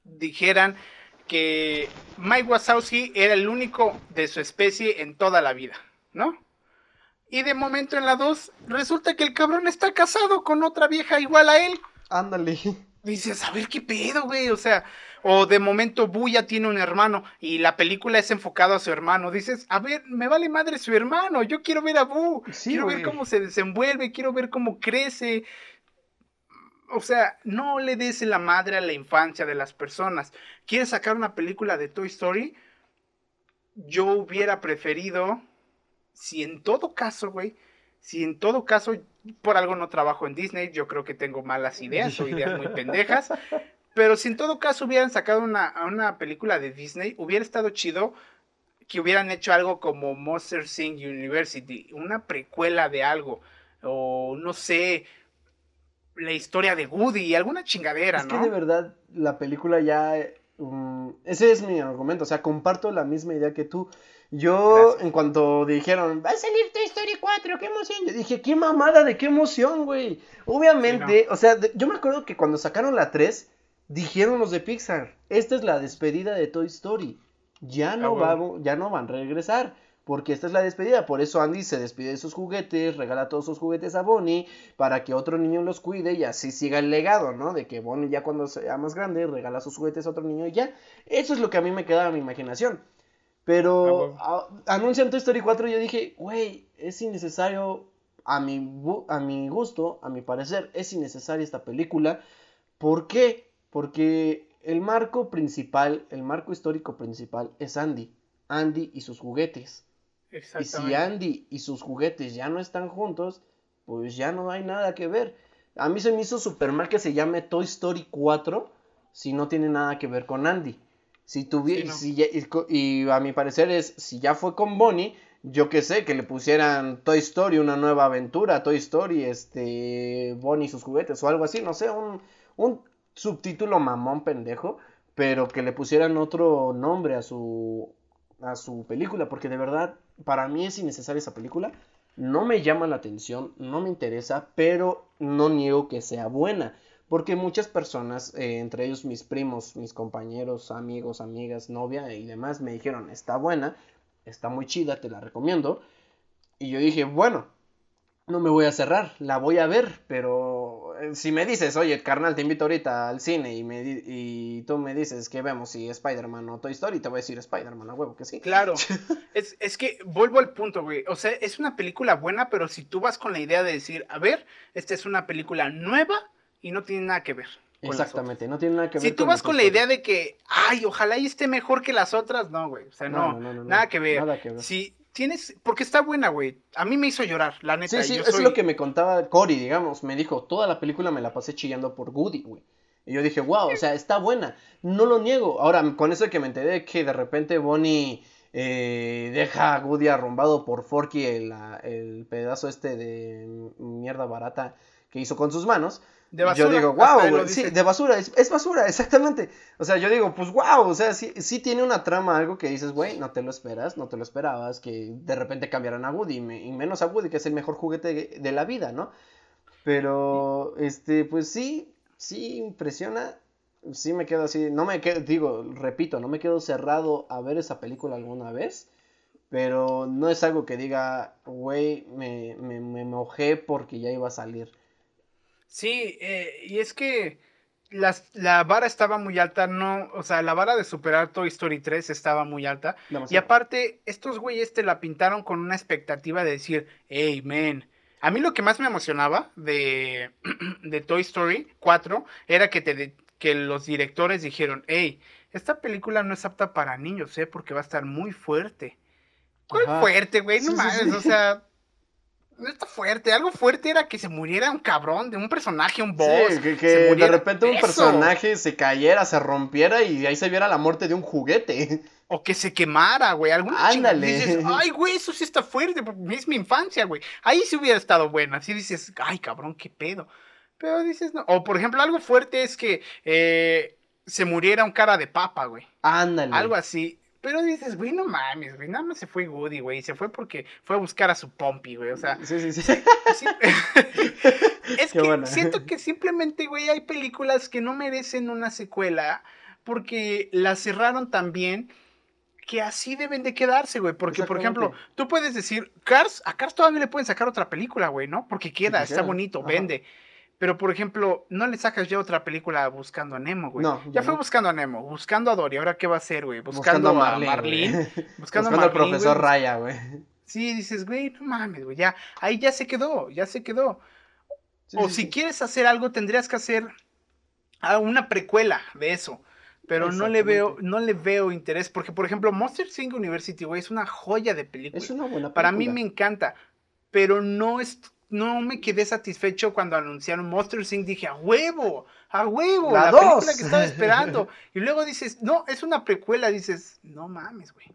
Speaker 2: dijeran que Mike Wazowski era el único de su especie en toda la vida, ¿no? Y de momento en la 2 resulta que el cabrón está casado con otra vieja igual a él.
Speaker 3: Ándale.
Speaker 2: Dices, a ver qué pedo, güey. O sea, o de momento Boo ya tiene un hermano y la película es enfocada a su hermano. Dices, a ver, me vale madre su hermano. Yo quiero ver a Boo.
Speaker 3: Sí,
Speaker 2: quiero ver cómo se desenvuelve, quiero ver cómo crece. O sea, no le des la madre a la infancia de las personas. ¿Quieres sacar una película de Toy Story? Yo hubiera preferido, si en todo caso, güey, si en todo caso por algo no trabajo en Disney, yo creo que tengo malas ideas o ideas muy pendejas. *laughs* Pero si en todo caso hubieran sacado una, una película de Disney, hubiera estado chido que hubieran hecho algo como Monster Inc. University, una precuela de algo, o no sé, la historia de Woody, alguna chingadera,
Speaker 3: Es
Speaker 2: ¿no?
Speaker 3: que de verdad la película ya... mm, ese es mi argumento, o sea, comparto la misma idea que tú. Yo,
Speaker 2: Gracias.
Speaker 3: en cuanto dijeron, va a salir Toy Story 4, qué emoción, yo dije, qué mamada, de qué emoción, güey. Obviamente, o sea, de- yo me acuerdo que cuando sacaron la 3, dijeron los de Pixar, esta es la despedida de Toy Story. Ya no, vamos, ya no van a regresar. Porque esta es la despedida, por eso Andy se despide de sus juguetes, regala todos sus juguetes a Bonnie, para que otro niño los cuide y así siga el legado, ¿no? De que Bonnie ya cuando sea más grande regala sus juguetes a otro niño y ya. Eso es lo que a mí me quedaba en mi imaginación. Pero a- anuncian Toy Story 4 y yo dije, güey, es innecesario, a mi, a mi gusto, a mi parecer, es innecesaria esta película. ¿Por qué? Porque el marco principal, el marco histórico principal es Andy. Andy y sus juguetes. Y si. Andy y sus juguetes ya no están juntos, pues ya no hay nada que ver. A mí se me hizo super mal que se llame Toy Story 4 si no tiene nada que ver con Andy. Si tuvi-
Speaker 2: Sí, no.
Speaker 3: si ya- y, y a mi parecer es, si ya fue con Bonnie, yo que sé, que le pusieran Toy Story, una nueva aventura, Toy Story, este, Bonnie y sus juguetes o algo así, no sé, un, un subtítulo mamón pendejo, pero que le pusieran otro nombre a su, a su película, porque de verdad, para mí es innecesaria esa película, no me llama la atención, no me interesa, pero no niego que sea buena. Porque muchas personas, eh, entre ellos mis primos, mis compañeros, amigos, amigas, novia y demás, me dijeron, está buena, está muy chida, te la recomiendo. Y yo dije, bueno, no me voy a cerrar, la voy a ver, pero eh, si me dices, oye, carnal, te invito ahorita al cine y, me di- y tú me dices que vemos si Spider-Man o Toy Story, te voy a decir Spider-Man, a huevo que sí.
Speaker 2: Claro. *laughs* es, es que vuelvo al punto, güey. O sea, es una película buena, pero si tú vas con la idea de decir, a ver, esta es una película nueva y no tiene nada que ver.
Speaker 3: Exactamente, no tiene nada que ver
Speaker 2: Si tú
Speaker 3: con
Speaker 2: vas con la idea de que, ay, ojalá y esté mejor que las otras, no, güey. O sea, no,
Speaker 3: No, no, no, no,
Speaker 2: nada que ver.
Speaker 3: nada que ver.
Speaker 2: Si tienes, porque está buena, güey. A mí me hizo llorar, la neta.
Speaker 3: Sí, sí,
Speaker 2: yo
Speaker 3: es
Speaker 2: soy-
Speaker 3: lo que me contaba Cory, digamos. Me dijo, toda la película me la pasé chillando por Woody, güey. Y yo dije, wow, o sea, está buena. No lo niego. Ahora, con eso que me enteré que de repente Bonnie eh, deja a Woody arrumbado por Forky, el, el pedazo este de mierda barata que hizo con sus manos.
Speaker 2: De basura,
Speaker 3: yo digo, wow, sí, de basura, es, es basura, *laughs* exactamente. O sea, yo digo, pues wow, o sea, sí, sí tiene una trama, algo que dices, güey, no te lo esperas, no te lo esperabas, que de repente cambiaran a Woody, y me- y menos a Woody, que es el mejor juguete de, de la vida, ¿no? Pero, este, pues sí, sí impresiona, sí me quedo así, no me quedo, digo, repito, no me quedo cerrado a ver esa película alguna vez, pero no es algo que diga, güey, me, me, me mojé porque ya iba a salir.
Speaker 2: Sí, eh, y es que las, la vara estaba muy alta, no, o sea, la vara de superar Toy Story 3 estaba muy alta. Y aparte, estos güeyes te la pintaron con una expectativa de decir, hey, man. A mí lo que más me emocionaba de, *clears throat* de Toy Story 4 era que, te, que los directores dijeron, hey, esta película no es apta para niños, ¿eh? Porque va a estar muy fuerte. ¿Cuál fuerte, güey? No
Speaker 3: Sí, sí,
Speaker 2: mames,
Speaker 3: sí.
Speaker 2: o sea, no está fuerte. Algo fuerte era que se muriera un cabrón, de un personaje, un boss.
Speaker 3: Sí, que,
Speaker 2: se
Speaker 3: de repente un
Speaker 2: Eso.
Speaker 3: personaje se cayera, se rompiera y ahí se viera la muerte de un juguete.
Speaker 2: O que se quemara, güey. Alguna.
Speaker 3: Ándale.
Speaker 2: Dices, ay, güey, eso sí está fuerte. Es mi infancia, güey. Ahí sí hubiera estado buena. Así dices, ay, cabrón, qué pedo. Pero dices, no. O por ejemplo, algo fuerte es que eh, se muriera un cara de papa, güey.
Speaker 3: Ándale.
Speaker 2: Algo así. Pero dices, güey, no mames, güey. Nada más se fue Woody, güey. y Se fue porque fue a buscar a su Pompey, güey. O sea,
Speaker 3: Sí, sí, sí.
Speaker 2: sí- *laughs* es
Speaker 3: Qué
Speaker 2: que
Speaker 3: buena.
Speaker 2: siento *laughs* que simplemente, güey, hay películas que no merecen una secuela porque las cerraron tan bien que así deben de quedarse, güey. Porque, por ejemplo, tú puedes decir, Cars, a Cars todavía le pueden sacar otra película, güey, ¿no? Porque queda, está bonito,
Speaker 3: Ajá.
Speaker 2: vende. Pero, por ejemplo, no le sacas ya otra película buscando a Nemo, güey.
Speaker 3: No,
Speaker 2: ya
Speaker 3: ya
Speaker 2: fue
Speaker 3: no.
Speaker 2: buscando a Nemo, buscando a Dory, ¿ahora qué va a hacer, güey? Buscando, a
Speaker 3: Marlene,
Speaker 2: Marlene. Buscando, *laughs*
Speaker 3: Buscando
Speaker 2: a
Speaker 3: al
Speaker 2: Marlene,
Speaker 3: profesor
Speaker 2: güey.
Speaker 3: Raya, güey.
Speaker 2: Sí, dices, güey, no mames, güey, ya, ahí ya se quedó, ya se quedó.
Speaker 3: Sí,
Speaker 2: o
Speaker 3: sí,
Speaker 2: si
Speaker 3: sí.
Speaker 2: quieres hacer algo, tendrías que hacer ah, una precuela de eso. Pero no le veo, no le veo interés. Porque, por ejemplo, Monster Inc. University, güey, es una joya de película.
Speaker 3: Es una buena
Speaker 2: Para mí me
Speaker 3: película.
Speaker 2: encanta. Pero no es. No me quedé satisfecho cuando anunciaron Monster Inc. Dije, a huevo, a huevo,
Speaker 3: La
Speaker 2: la,
Speaker 3: dos".
Speaker 2: película que estaba esperando. *laughs* y luego dices, no, es una precuela. Dices, no mames, güey.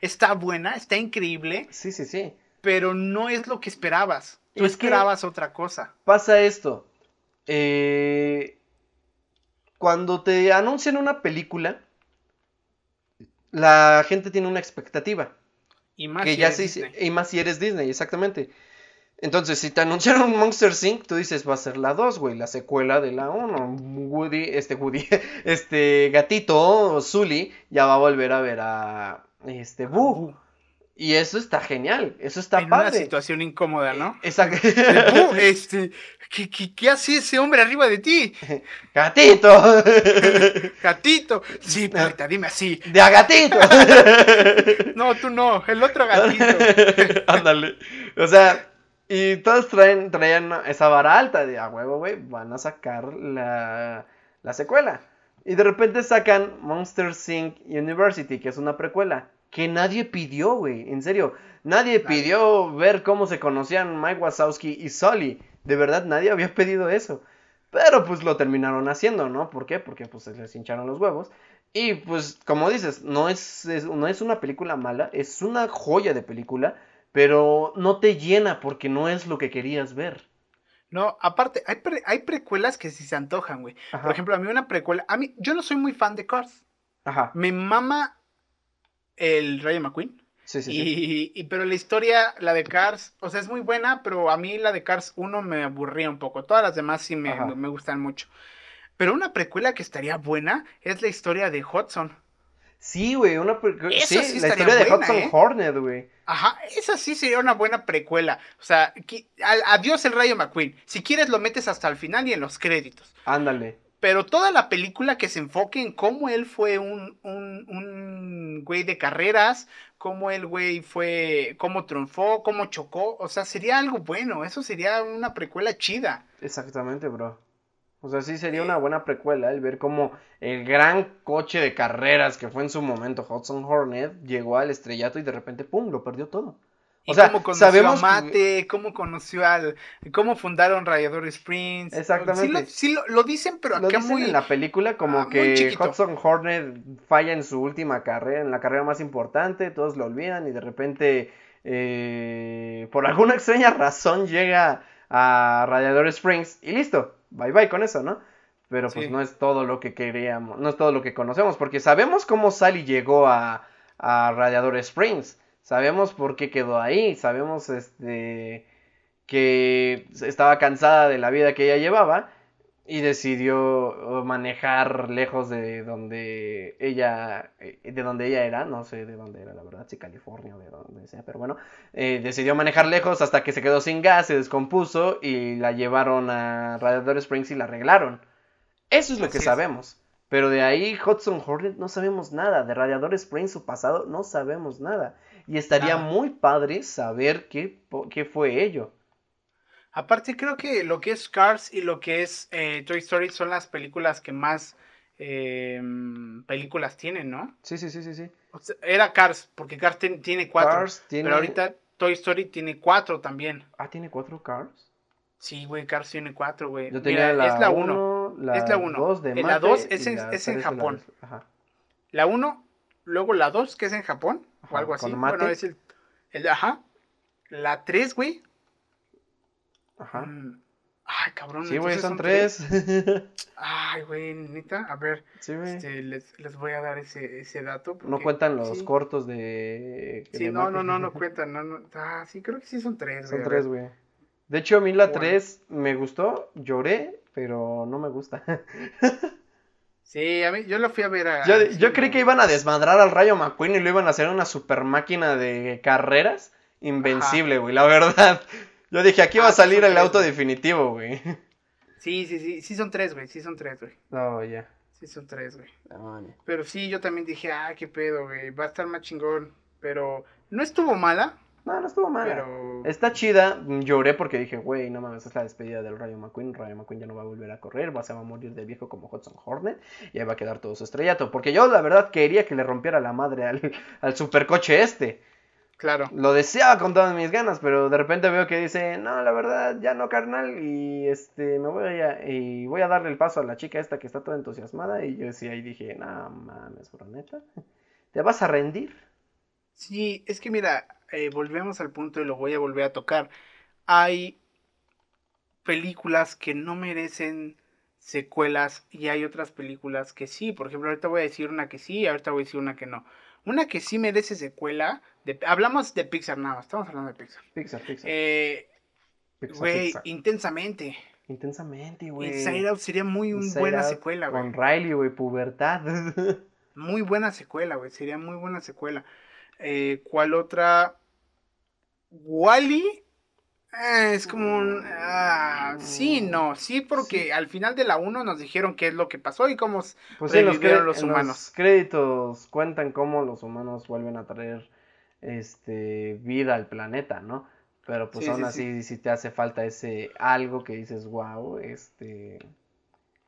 Speaker 2: Está buena, está increíble,
Speaker 3: Sí, sí, sí.
Speaker 2: pero no es lo que esperabtú. Tú
Speaker 3: Es
Speaker 2: esperabas otra cosa.
Speaker 3: Pasa esto. eh, cuando te anuncian una película, la gente tiene una expectativa.
Speaker 2: Y más
Speaker 3: que
Speaker 2: si
Speaker 3: ya
Speaker 2: eres
Speaker 3: se-
Speaker 2: Disney.
Speaker 3: y más si eres Disney, exactamente. Entonces, si te anunciaron *laughs* Monster Inc., tú dices, va a ser la 2, güey, la secuela de la 1. Woody, este Woody, *laughs* este gatito, Zully, ya va a volver a ver a este Boo. Y eso está genial, eso está
Speaker 2: en una
Speaker 3: padre.
Speaker 2: situación incómoda, ¿no?
Speaker 3: Exacto.
Speaker 2: El Boo, *laughs* este, ¿qué, qué, qué hace ese hombre arriba de ti?
Speaker 3: gatito.
Speaker 2: Gatito. Sí, perrita, dime así.
Speaker 3: De a gatito.
Speaker 2: No, tú no, el otro gatito.
Speaker 3: Ándale. O sea, y todos traen, traían esa vara alta de a huevo, güey, van a sacar la, la secuela. Y de repente sacan Monster Inc. University, que es una precuela. Que nadie pidió, güey. En serio. Nadie pidió ver cómo se conocían Mike Wazowski y Sully. De verdad, nadie había pedido eso. Pero pues lo terminaron haciendo, ¿no? ¿Por qué? Porque pues se les hincharon los huevos. Y pues, como dices, no es, es- no es una película mala, es una joya de película, pero no te llena porque no es lo que querías ver.
Speaker 2: No, aparte, hay, pre- hay precuelas que sí se antojan, güey.
Speaker 3: Ajá.
Speaker 2: Por ejemplo, a mí una precuela, a mí, yo no soy muy fan de Cars.
Speaker 3: Ajá.
Speaker 2: Me mama el Rayo McQueen.
Speaker 3: Sí, sí, sí.
Speaker 2: Y, y- pero la historia, la de Cars, o sea, es muy buena, pero a mí la de Cars 1 me aburría un poco. Todas las demás sí me, me gustan mucho. Pero una precuela que estaría buena es la historia de Hudson.
Speaker 3: Sí, güey, una sí,
Speaker 2: sí
Speaker 3: la historia de Hudson
Speaker 2: ¿eh?
Speaker 3: Hornet, güey.
Speaker 2: Ajá, esa sí sería una buena precuela. O sea, al- adiós el Rayo McQueen. Si quieres lo metes hasta el final y en los créditos.
Speaker 3: Ándale.
Speaker 2: Pero toda la película que se enfoque en cómo él fue un, un, un güey de carreras, cómo el güey fue, cómo triunfó, cómo chocó, o sea, sería algo bueno, eso sería una precuela chida.
Speaker 3: Exactamente, bro. O sea, sí sería una buena precuela el ver cómo el gran coche de carreras que fue en su momento Hudson Hornet llegó al estrellato y de repente, ¡pum!, lo perdió todo.
Speaker 2: Y
Speaker 3: O sea,
Speaker 2: cómo conoció
Speaker 3: sabemos
Speaker 2: a Mate, cómo conoció al, cómo fundaron Radiador Springs.
Speaker 3: Exactamente.
Speaker 2: Sí lo, sí lo- lo dicen, pero
Speaker 3: Lo
Speaker 2: acá
Speaker 3: dicen
Speaker 2: muy...
Speaker 3: en la película como
Speaker 2: ah,
Speaker 3: que. Hudson Hornet falla en su última carrera, en la carrera más importante, todos lo olvidan y de repente, eh, por alguna extraña razón, llega a Radiador Springs y listo, bye bye con eso, ¿no? Pero pues
Speaker 2: Sí.
Speaker 3: no es todo lo que queríamos, no es todo lo que conocemos, porque sabemos cómo Sally llegó a, a Radiador Springs, sabemos por qué quedó ahí, sabemos este que estaba cansada de la vida que ella llevaba y decidió manejar lejos de donde ella eh, de donde ella era no sé de dónde era la verdad si California o de donde sea pero bueno eh, decidió manejar lejos hasta que se quedó sin gas se descompuso y la llevaron a Radiator Springs y la arreglaron. Eso es lo
Speaker 2: Así
Speaker 3: que
Speaker 2: es.
Speaker 3: sabemos pero de ahí Hudson Hornet no sabemos nada de Radiador Springs su pasado no sabemos nada. Y estaría muy padre saber qué, qué fue ello
Speaker 2: Aparte, creo que lo que es Cars y lo que es eh, Toy Story son las películas que más eh, películas tienen, ¿no?
Speaker 3: sí sí sí sí sí
Speaker 2: O sea, era Cars, porque Cars ten- tiene cuatro.
Speaker 3: Cars tiene
Speaker 2: Pero ahorita Toy Story tiene cuatro también.
Speaker 3: ah tiene cuatro Cars
Speaker 2: Sí, güey, Cars tiene cuatro, güey.
Speaker 3: Yo tenía
Speaker 2: Mira,
Speaker 3: la
Speaker 2: es la uno.
Speaker 3: 1,
Speaker 2: es la uno.
Speaker 3: dos de
Speaker 2: la dos es en-
Speaker 3: la
Speaker 2: es en
Speaker 3: la
Speaker 2: Japón.
Speaker 3: res- Ajá.
Speaker 2: La uno, luego la dos, que es en Japón,
Speaker 3: Ajá,
Speaker 2: o algo así.
Speaker 3: mate.
Speaker 2: Bueno, es el, el- ajá. La tres, güey.
Speaker 3: Ajá.
Speaker 2: mm, Ay, cabrón.
Speaker 3: Sí, güey, son tres. *laughs*
Speaker 2: Ay, güey, neta. A ver,
Speaker 3: sí,
Speaker 2: este, les, les voy a dar ese, ese dato.
Speaker 3: No cuentan los
Speaker 2: sí.
Speaker 3: cortos de.
Speaker 2: Sí,
Speaker 3: de
Speaker 2: no, no, no, no *laughs* cuentan. No, no. Ah, sí, creo que sí son tres,
Speaker 3: Son tres, güey. De hecho, a mí la
Speaker 2: Bueno.
Speaker 3: 3 me gustó, lloré, pero no me gusta. *laughs*
Speaker 2: Sí, a mí, yo lo fui a ver a.
Speaker 3: Yo, yo creí que iban a desmadrar al Rayo McQueen y lo iban a hacer una super máquina de carreras invencible, güey, la verdad. Yo dije, aquí va
Speaker 2: Ah,
Speaker 3: a
Speaker 2: sí
Speaker 3: salir el auto definitivo, güey.
Speaker 2: Sí, sí, sí, sí son tres, güey, sí son tres, güey.
Speaker 3: No, ya.
Speaker 2: Sí son tres, güey. Pero sí, yo también dije, ah, qué pedo, güey, va a estar más chingón. Pero no estuvo mala,
Speaker 3: No, no estuvo mal.
Speaker 2: pero...
Speaker 3: Está chida, lloré porque dije, güey, no mames, es la despedida del Rayo McQueen, Rayo McQueen ya no va a volver a correr, va, se va a morir de viejo como Hudson Hornet y ahí va a quedar todo su estrellato, porque yo la verdad quería que le rompiera la madre al, al supercoche este,
Speaker 2: Claro.
Speaker 3: lo deseaba con todas mis ganas, pero de repente veo que dice, no, la verdad, ya no, carnal, y este, me voy a, y voy a darle el paso a la chica esta que está toda entusiasmada, y yo decía, ahí dije, no mames, neta, ¿te vas a rendir?
Speaker 2: Sí, es que mira, eh, volvemos al punto y lo voy a volver a tocar. Hay películas que no merecen secuelas y hay otras películas que sí. Por ejemplo, ahorita voy a decir una que sí y ahorita voy a decir una que no. Una que sí merece secuela. De, hablamos de Pixar nada más, estamos hablando de Pixar.
Speaker 3: Pixar, Pixar.
Speaker 2: Eh, güey, intensamente.
Speaker 3: Intensamente, güey.
Speaker 2: Inside Out sería muy buena secuela, güey.
Speaker 3: Con Riley, güey, pubertad. *laughs*
Speaker 2: Muy buena secuela, güey. Sería muy buena secuela. Eh, ¿Cuál otra? Wally. es como un. ah, sí, no. Sí, porque al final de la 1 nos dijeron qué es lo que pasó y cómo.
Speaker 3: Pues sí, los,
Speaker 2: Revivieron
Speaker 3: cre-
Speaker 2: los
Speaker 3: los
Speaker 2: humanos.
Speaker 3: créditos cuentan cómo los humanos vuelven a traer este vida al planeta, ¿no? Pero pues
Speaker 2: Sí,
Speaker 3: aún
Speaker 2: sí,
Speaker 3: así si te hace falta ese algo que dices, wow, este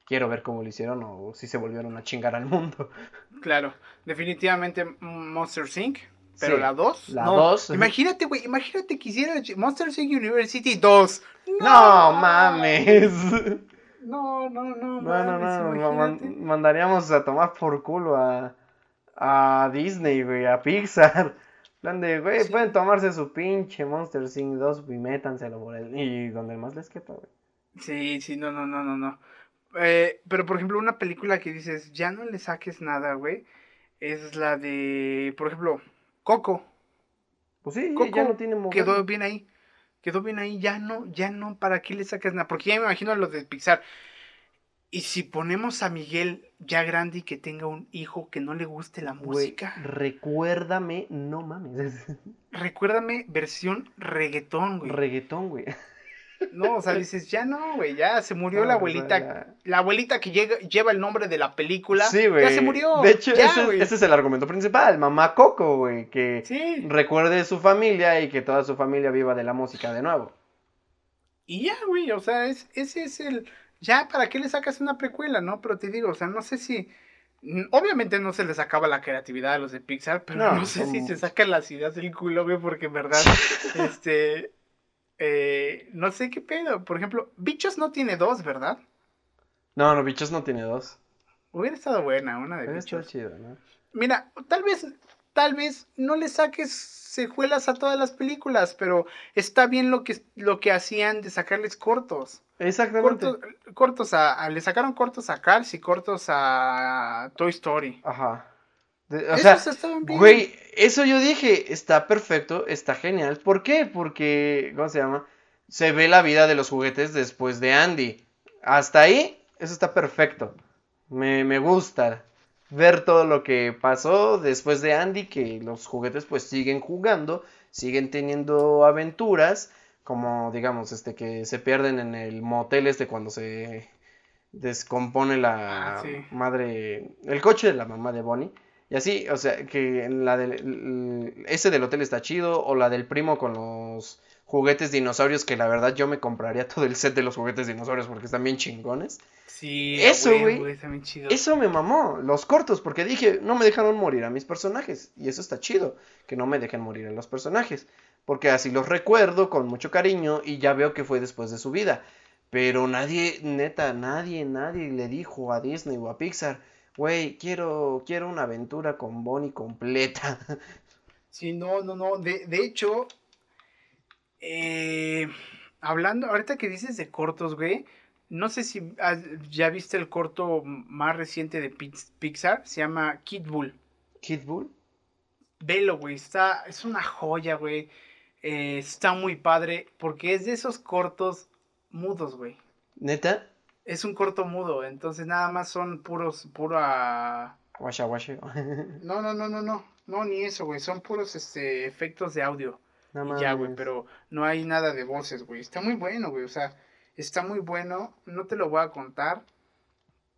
Speaker 3: quiero ver cómo lo hicieron o si se volvieron a chingar al mundo. *laughs*
Speaker 2: Claro. Definitivamente Monster Inc. Pero la 2.
Speaker 3: la
Speaker 2: no.
Speaker 3: 2.
Speaker 2: Imagínate, güey. Imagínate que hiciera Monster Inc. University 2.
Speaker 3: No *laughs* mames.
Speaker 2: No, no, no.
Speaker 3: No, no,
Speaker 2: mames,
Speaker 3: no, ma- man- mandaríamos a tomar por culo a, a Disney, güey, a Pixar. Plan de, güey,
Speaker 2: Sí.
Speaker 3: pueden tomarse su pinche Monster Inc. 2 y métanselo por el... Y donde más les quepa, güey.
Speaker 2: Sí, sí, no, no, no, no, no. Eh, pero por ejemplo, una película que dices, ya no le saques nada, güey, es la de, por ejemplo, Coco.
Speaker 3: Pues sí,
Speaker 2: Coco
Speaker 3: ya no tiene mover.
Speaker 2: Quedó bien ahí. Quedó bien ahí, ya no, ya no, ¿para qué le sacas nada? Porque ya me imagino a los de Pixar. Y si ponemos a Miguel ya grande y que tenga un hijo que no le guste la
Speaker 3: Güey,
Speaker 2: música,
Speaker 3: recuérdame, no mames. *laughs*
Speaker 2: recuérdame versión reggaetón, güey.
Speaker 3: Reggaetón, güey.
Speaker 2: No, o sea, dices, ya no, güey, ya se murió
Speaker 3: No,
Speaker 2: la abuelita. La abuelita que llega, lleva el nombre de la película.
Speaker 3: Sí, güey.
Speaker 2: Ya se murió.
Speaker 3: De hecho,
Speaker 2: ya,
Speaker 3: ese,
Speaker 2: güey.
Speaker 3: ese es el argumento principal. Mamá Coco, güey, que
Speaker 2: Sí.
Speaker 3: recuerde su familia y que toda su familia viva de la música de nuevo.
Speaker 2: Y ya, güey, o sea, es, ese es el... Ya, ¿para qué le sacas una precuela, no? Pero te digo, o sea, no sé si... Obviamente no se les acaba la creatividad a los de Pixar, pero no,
Speaker 3: No,
Speaker 2: sé si se sacan las ideas del culo, güey, porque en verdad, *laughs* este... eh, no sé qué pedo. Por ejemplo, Bichos no tiene dos, ¿verdad?
Speaker 3: No, no, Bichos no tiene dos.
Speaker 2: Hubiera estado buena una de
Speaker 3: está
Speaker 2: Bichos.
Speaker 3: chido, ¿no?
Speaker 2: Mira, tal vez, tal vez no le saques secuelas a todas las películas, pero está bien lo que, lo que hacían de sacarles cortos.
Speaker 3: Exactamente.
Speaker 2: Cortos, cortos a, a- le sacaron cortos a Cars y cortos a Toy Story.
Speaker 3: Ajá. De- o
Speaker 2: Esos
Speaker 3: sea,
Speaker 2: estaban bien.
Speaker 3: güey, eso yo dije, está perfecto, está genial. ¿Por qué? Porque, ¿cómo se llama? Se ve la vida de los juguetes después de Andy. Hasta ahí, eso está perfecto. Me, me gusta ver todo lo que pasó después de Andy, que los juguetes pues siguen jugando, siguen teniendo aventuras, como digamos, este, que se pierden en el motel este cuando se descompone la
Speaker 2: Ah, sí.
Speaker 3: madre, el coche de la mamá de Bonnie. Y así, o sea, que en la del, ese del hotel está chido, o la del primo con los juguetes dinosaurios, que la verdad yo me compraría todo el set de los juguetes dinosaurios porque están bien chingones.
Speaker 2: Sí,
Speaker 3: Eso, güey. Eso me mamó, los cortos, porque dije, no me dejaron morir a mis personajes. Y eso está chido, que no me dejen morir a los personajes. Porque así los recuerdo con mucho cariño y ya veo que fue después de su vida. Pero nadie, neta, nadie, nadie le dijo a Disney o a Pixar, güey, quiero, quiero una aventura con Bonnie completa. *laughs*
Speaker 2: Sí, no, no, no. De, de hecho, eh, hablando, ahorita que dices de cortos, güey, no sé si has- ya viste el corto más reciente de Pix- Pixar, se llama Kid Bull.
Speaker 3: Kid Bull.
Speaker 2: Velo, güey, está, es una joya, güey. Eh, está muy padre, porque es de esos cortos mudos, güey.
Speaker 3: Neta,
Speaker 2: Es un corto mudo, entonces nada más son puros, pura...
Speaker 3: Washa Washa.
Speaker 2: No, no, no, no, no, no, ni eso, güey, son puros, este, efectos de audio.
Speaker 3: No
Speaker 2: Y ya, güey, pero no hay nada de voces, güey. Está muy bueno, güey. O sea, está muy bueno. No te lo voy a contar.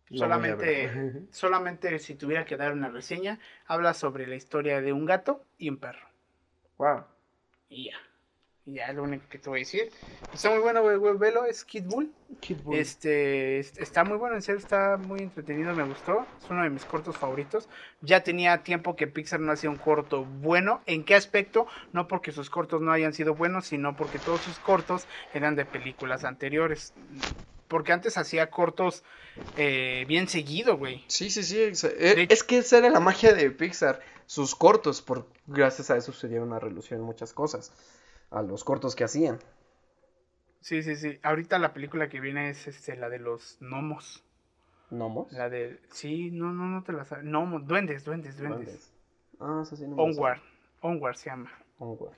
Speaker 2: Solamente, *laughs* solamente si tuviera que dar una reseña, habla sobre la historia de un gato y un perro.
Speaker 3: Wow.
Speaker 2: Y ya. Y ya es lo único que te voy a decir. Está muy bueno, güey. Velo, es Kid Bull.
Speaker 3: Kid Bull.
Speaker 2: Este, es- está muy bueno, en serio, está muy entretenido, me gustó. Es uno de mis cortos favoritos. Ya tenía tiempo que Pixar no hacía un corto bueno. ¿En qué aspecto? No porque sus cortos no hayan sido buenos, sino porque todos sus cortos eran de películas anteriores. Porque antes hacía cortos eh, bien seguido, güey.
Speaker 3: Sí, sí, sí. eh, Es que esa era la magia de Pixar. Sus cortos, por gracias a eso se dieron a relucir muchas cosas. A los cortos que hacían.
Speaker 2: Sí, sí, sí. Ahorita la película que viene es este, la de los gnomos.
Speaker 3: ¿Nomos?
Speaker 2: La de. Sí, no, no, no te la sabes. Gnomos, duendes, duendes, duendes.
Speaker 3: ¿Duendes? Ah, eso sí no.
Speaker 2: Onward. Onward se llama.
Speaker 3: Onward.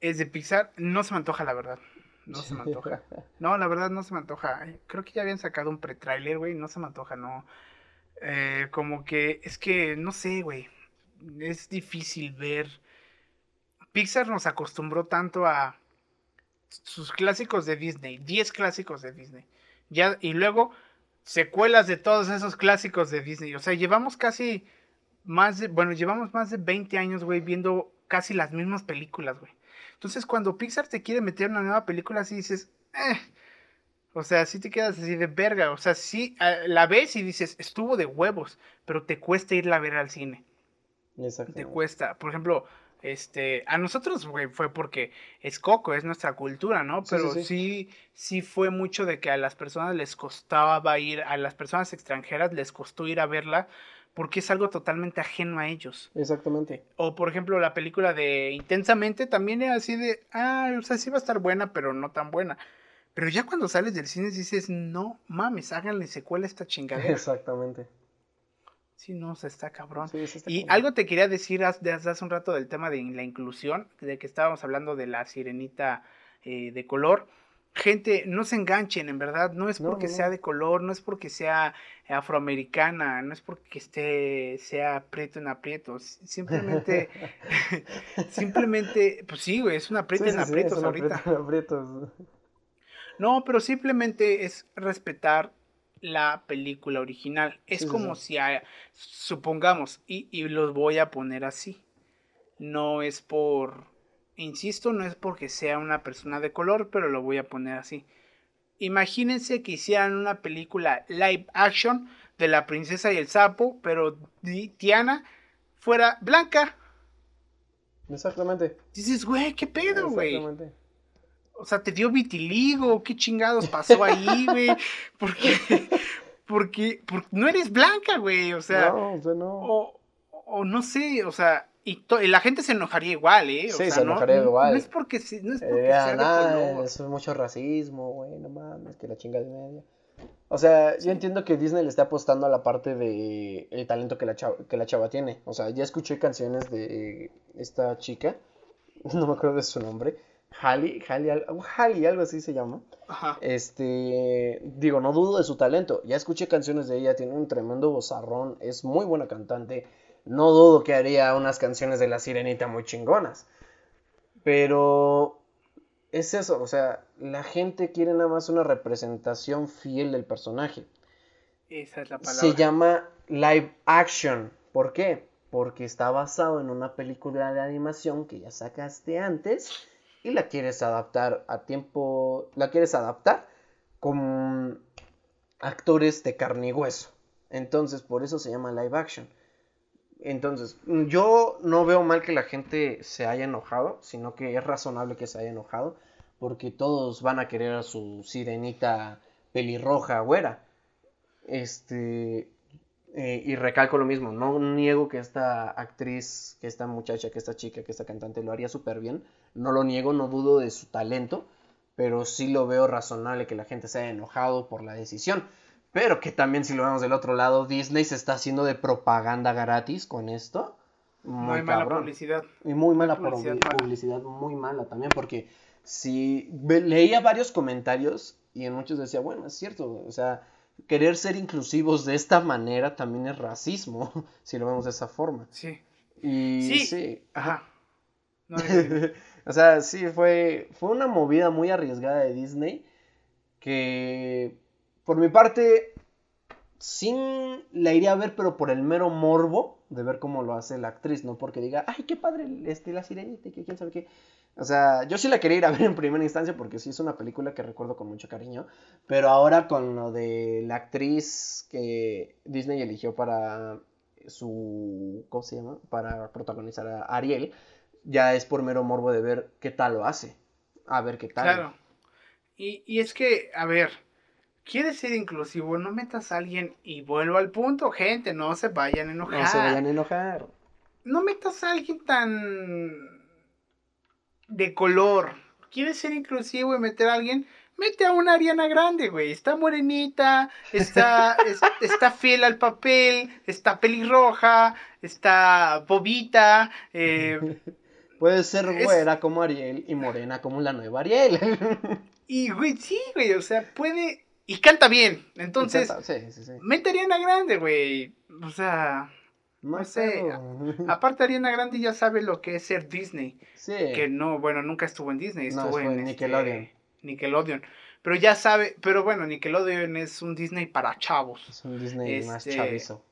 Speaker 2: Es de Pixar. No se me antoja, la verdad. No se me antoja. *laughs* No, la verdad no se me antoja. Creo que ya habían sacado un pre-trailer, güey. No se me antoja, no. Eh, como que. Es que, no sé, güey. Es difícil ver. Pixar nos acostumbró tanto a sus clásicos de Disney. 10 clásicos de Disney. Ya, y luego secuelas de todos esos clásicos de Disney. O sea, llevamos casi más de, bueno, llevamos más de 20 años, güey, viendo casi las mismas películas, güey. Entonces, cuando Pixar te quiere meter una nueva película, así dices, eh. O sea, sí te quedas así de verga. O sea, sí ah, la ves y dices, estuvo de huevos, pero te cuesta irla a ver al cine. Te
Speaker 3: Exactamente.
Speaker 2: cuesta. Por ejemplo, este, a nosotros, fue porque es Coco, es nuestra cultura, ¿no?
Speaker 3: Sí, sí,
Speaker 2: Pero
Speaker 3: sí.
Speaker 2: sí, sí fue mucho de que a las personas les costaba ir, a las personas extranjeras les costó ir a verla porque es algo totalmente ajeno a ellos.
Speaker 3: Exactamente.
Speaker 2: O por ejemplo, la película de Intensamente también era así de, ah, o sea, sí va a estar buena, pero no tan buena. Pero ya cuando sales del cine dices, no mames, háganle secuela a esta chingadera.
Speaker 3: Exactamente.
Speaker 2: Sí, no, o sea, está cabrón.
Speaker 3: Sí, sí está
Speaker 2: Y
Speaker 3: cabrón.
Speaker 2: algo te quería decir desde hace un rato del tema de la inclusión, de que estábamos hablando de la sirenita eh, de color. Gente, no se enganchen, en verdad, no es porque
Speaker 3: no, no.
Speaker 2: sea de color, no es porque sea afroamericana, no es porque esté, sea prieto en aprietos, simplemente, *laughs* *laughs* simplemente, pues sí, güey, es una
Speaker 3: sí,
Speaker 2: en aprietos ahorita.
Speaker 3: aprieto en aprietos.
Speaker 2: No, pero simplemente es respetar la película original. Es
Speaker 3: Sí,
Speaker 2: como
Speaker 3: sí.
Speaker 2: si, a- supongamos, y, y los voy a poner así. No es por, insisto, no es porque sea una persona de color, pero lo voy a poner así. Imagínense que hicieran una película live action de la princesa y el sapo, pero Tiana fuera blanca.
Speaker 3: Exactamente.
Speaker 2: Dices, güey, ¿qué pedo, güey?
Speaker 3: Exactamente.
Speaker 2: O sea, te dio vitiligo, ¿qué chingados pasó ahí, *laughs* güey? Porque, porque, porque no eres blanca, güey, o sea,
Speaker 3: no, o sea, no.
Speaker 2: o, o no sé, o sea, y, to- y la gente se enojaría igual, ¿eh? O
Speaker 3: Sí,
Speaker 2: sea,
Speaker 3: se
Speaker 2: no,
Speaker 3: enojaría
Speaker 2: no-
Speaker 3: igual.
Speaker 2: No es porque, se- no es
Speaker 3: Eh,
Speaker 2: porque
Speaker 3: digan,
Speaker 2: sea de
Speaker 3: "Ah,
Speaker 2: color.
Speaker 3: eso es mucho racismo, güey, no mames, que la chinga de media. O sea, yo entiendo que Disney le está apostando a la parte de el talento que la chava, que la chava tiene. O sea, ya escuché canciones de esta chica, *laughs* no me acuerdo de su nombre, Halle, Halle, al- Halle, algo así se llama.
Speaker 2: Ajá.
Speaker 3: Este, digo, no dudo de su talento. Ya escuché canciones de ella, tiene un tremendo vozarrón, es muy buena cantante. No dudo que haría unas canciones de La Sirenita muy chingonas. Pero es eso, o sea, la gente quiere nada más una representación fiel del personaje.
Speaker 2: Esa es la palabra.
Speaker 3: Se llama live action. ¿Por qué? Porque está basado en una película de animación que ya sacaste antes y la quieres adaptar a tiempo, la quieres adaptar con actores de carne y hueso. Entonces, por eso se llama live action. Entonces, yo no veo mal que la gente se haya enojado, sino que es razonable que se haya enojado, porque todos van a querer a su sirenita pelirroja, güera. Este, eh, y recalco lo mismo, no niego que esta actriz, que esta muchacha, que esta chica, que esta cantante lo haría súper bien, no lo niego, no dudo de su talento, pero sí lo veo razonable que la gente se haya enojado por la decisión. Pero que también si lo vemos del otro lado, Disney se está haciendo de propaganda gratis con esto.
Speaker 2: Muy,
Speaker 3: Muy,
Speaker 2: mala publicidad.
Speaker 3: Y muy mala
Speaker 2: Publicidad
Speaker 3: publicidad,
Speaker 2: mala.
Speaker 3: publicidad muy mala también, porque si leía varios comentarios y en muchos decía, bueno, es cierto, o sea, querer ser inclusivos de esta manera también es racismo, *laughs* si lo vemos de esa forma.
Speaker 2: Sí.
Speaker 3: Y
Speaker 2: Sí.
Speaker 3: sí,
Speaker 2: Ajá. *laughs*
Speaker 3: O sea, sí, fue, fue una movida muy arriesgada de Disney que por mi parte sí la iría a ver, pero por el mero morbo de ver cómo lo hace la actriz, no porque diga, ay, qué padre este, la sirenita, que quién sabe qué. O sea, yo sí la quería ir a ver en primera instancia porque sí es una película que recuerdo con mucho cariño, pero ahora con lo de la actriz que Disney eligió para su, ¿cómo se llama? Para protagonizar a Ariel, ya es por mero morbo de ver qué tal lo hace. A ver qué tal.
Speaker 2: Claro. Y, y es que, a ver, quieres ser inclusivo, no metas a alguien y vuelvo al punto, gente, no se vayan a enojar.
Speaker 3: No se vayan a enojar.
Speaker 2: no metas a alguien tan de color. Quieres ser inclusivo y meter a alguien, mete a una Ariana Grande, güey. Está morenita, está, *laughs* es- está fiel al papel, está pelirroja, está bobita, eh, *laughs*
Speaker 3: Puede ser
Speaker 2: Es-
Speaker 3: güera como Ariel y morena como la nueva Ariel. *laughs*
Speaker 2: y, güey, sí, güey, o sea, puede, y canta bien. Entonces,
Speaker 3: sí, sí, sí.
Speaker 2: mete a Ariana Grande, güey. O sea,
Speaker 3: No
Speaker 2: no sé, aparte Ariana Grande ya sabe lo que es ser Disney.
Speaker 3: Sí.
Speaker 2: Que no, bueno, nunca estuvo en Disney,
Speaker 3: No,
Speaker 2: estuvo
Speaker 3: estuvo
Speaker 2: en
Speaker 3: en
Speaker 2: este,
Speaker 3: Nickelodeon.
Speaker 2: Nickelodeon. Pero ya sabe, pero bueno, Nickelodeon es un Disney para chavos.
Speaker 3: Es un Disney más
Speaker 2: Este,
Speaker 3: chavizo.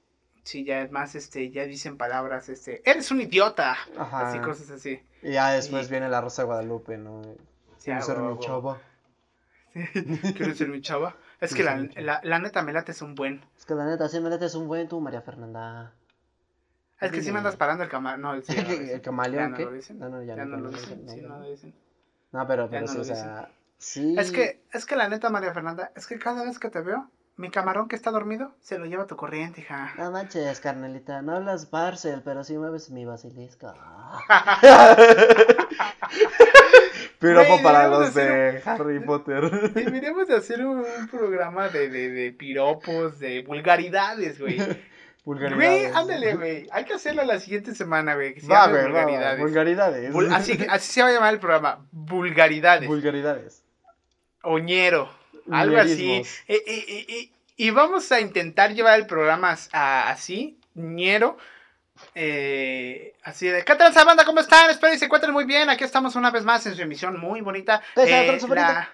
Speaker 2: Sí, ya es más, este, ya dicen palabras, este, eres un idiota.
Speaker 3: Ajá.
Speaker 2: Así, cosas así.
Speaker 3: Y ya después
Speaker 2: y-
Speaker 3: viene la Rosa de Guadalupe, ¿no?
Speaker 2: Sí,
Speaker 3: Quiero ser mi chava. *laughs*
Speaker 2: ¿Quieres ser mi chava? Es
Speaker 3: Sí,
Speaker 2: que
Speaker 3: sí,
Speaker 2: la, la, la neta me late es un buen.
Speaker 3: Es que la neta, sí me es un buen tú, María Fernanda.
Speaker 2: Es que sí me andas parando el camarón. No, *laughs* sí, ya no
Speaker 3: ¿El camaleón
Speaker 2: Ya no
Speaker 3: qué?
Speaker 2: lo dicen.
Speaker 3: No, no, ya
Speaker 2: Ya
Speaker 3: no,
Speaker 2: no lo dicen. Sí,
Speaker 3: no.
Speaker 2: lo dicen.
Speaker 3: No, pero,
Speaker 2: Ya
Speaker 3: pero
Speaker 2: no
Speaker 3: sí,
Speaker 2: lo
Speaker 3: o
Speaker 2: dicen.
Speaker 3: sea, sí.
Speaker 2: Es que, es que la neta, María Fernanda, es que cada vez que te veo, mi camarón que está dormido, se lo lleva tu corriente, hija.
Speaker 3: No manches, carnelita, no hablas Barcel, pero sí mueves mi basilisco. *laughs* Piropo
Speaker 2: Güey,
Speaker 3: para los de Harry Potter. *laughs*
Speaker 2: Deberíamos de hacer un, un programa de, de, de piropos, de vulgaridades, güey. *laughs* Güey,
Speaker 3: Vulgaridades.
Speaker 2: ándale, güey. Hay que hacerlo la siguiente semana, güey. Que se
Speaker 3: Va,
Speaker 2: llame
Speaker 3: güey, va, va,
Speaker 2: vulgaridades.
Speaker 3: Vulgaridades.
Speaker 2: Vul- así, así se va a llamar el programa. Vulgaridades.
Speaker 3: Vulgaridades.
Speaker 2: Oñero. Algo así. Eh, eh, eh, y vamos a intentar llevar el programa a- así, ñero. eh, así de, ¿qué tal, banda? ¿Cómo están? Espero y se encuentren muy bien. Aquí estamos una vez más en su emisión muy bonita.
Speaker 3: ¿Qué tal,
Speaker 2: Eh, la-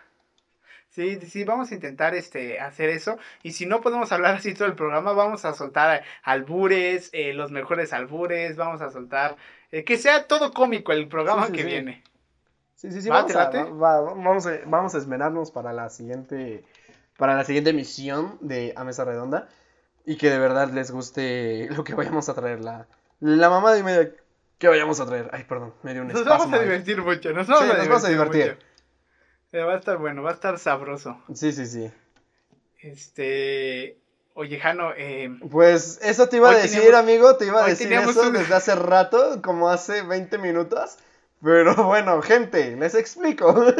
Speaker 2: Sí, sí, vamos a intentar este, hacer eso. Y si no podemos hablar así todo el programa, vamos a soltar albures, eh, los mejores albures, vamos a soltar... eh, que sea todo cómico el programa
Speaker 3: Sí, sí,
Speaker 2: que
Speaker 3: sí.
Speaker 2: viene.
Speaker 3: Sí, sí, sí,
Speaker 2: ¿Va,
Speaker 3: vamos a, va- va- vamos, a, vamos a esmerarnos para la siguiente para la siguiente emisión de A Mesa Redonda y que de verdad les guste *laughs* lo que vayamos a traer. La, la mamá de media que vayamos a traer. Ay, perdón, me dio un
Speaker 2: Nos vamos a divertir mucho, nos vamos,
Speaker 3: Sí,
Speaker 2: a,
Speaker 3: nos vamos a
Speaker 2: divertir mucho. Eh, va a estar bueno, va a estar sabroso.
Speaker 3: Sí, sí, sí.
Speaker 2: Este, oye, Jano, eh,
Speaker 3: Pues eso te iba a decir,
Speaker 2: teníamos-
Speaker 3: amigo, te iba a decir eso desde hace rato, como hace 20 minutos. Pero *laughs* bueno, gente, les explico. *laughs*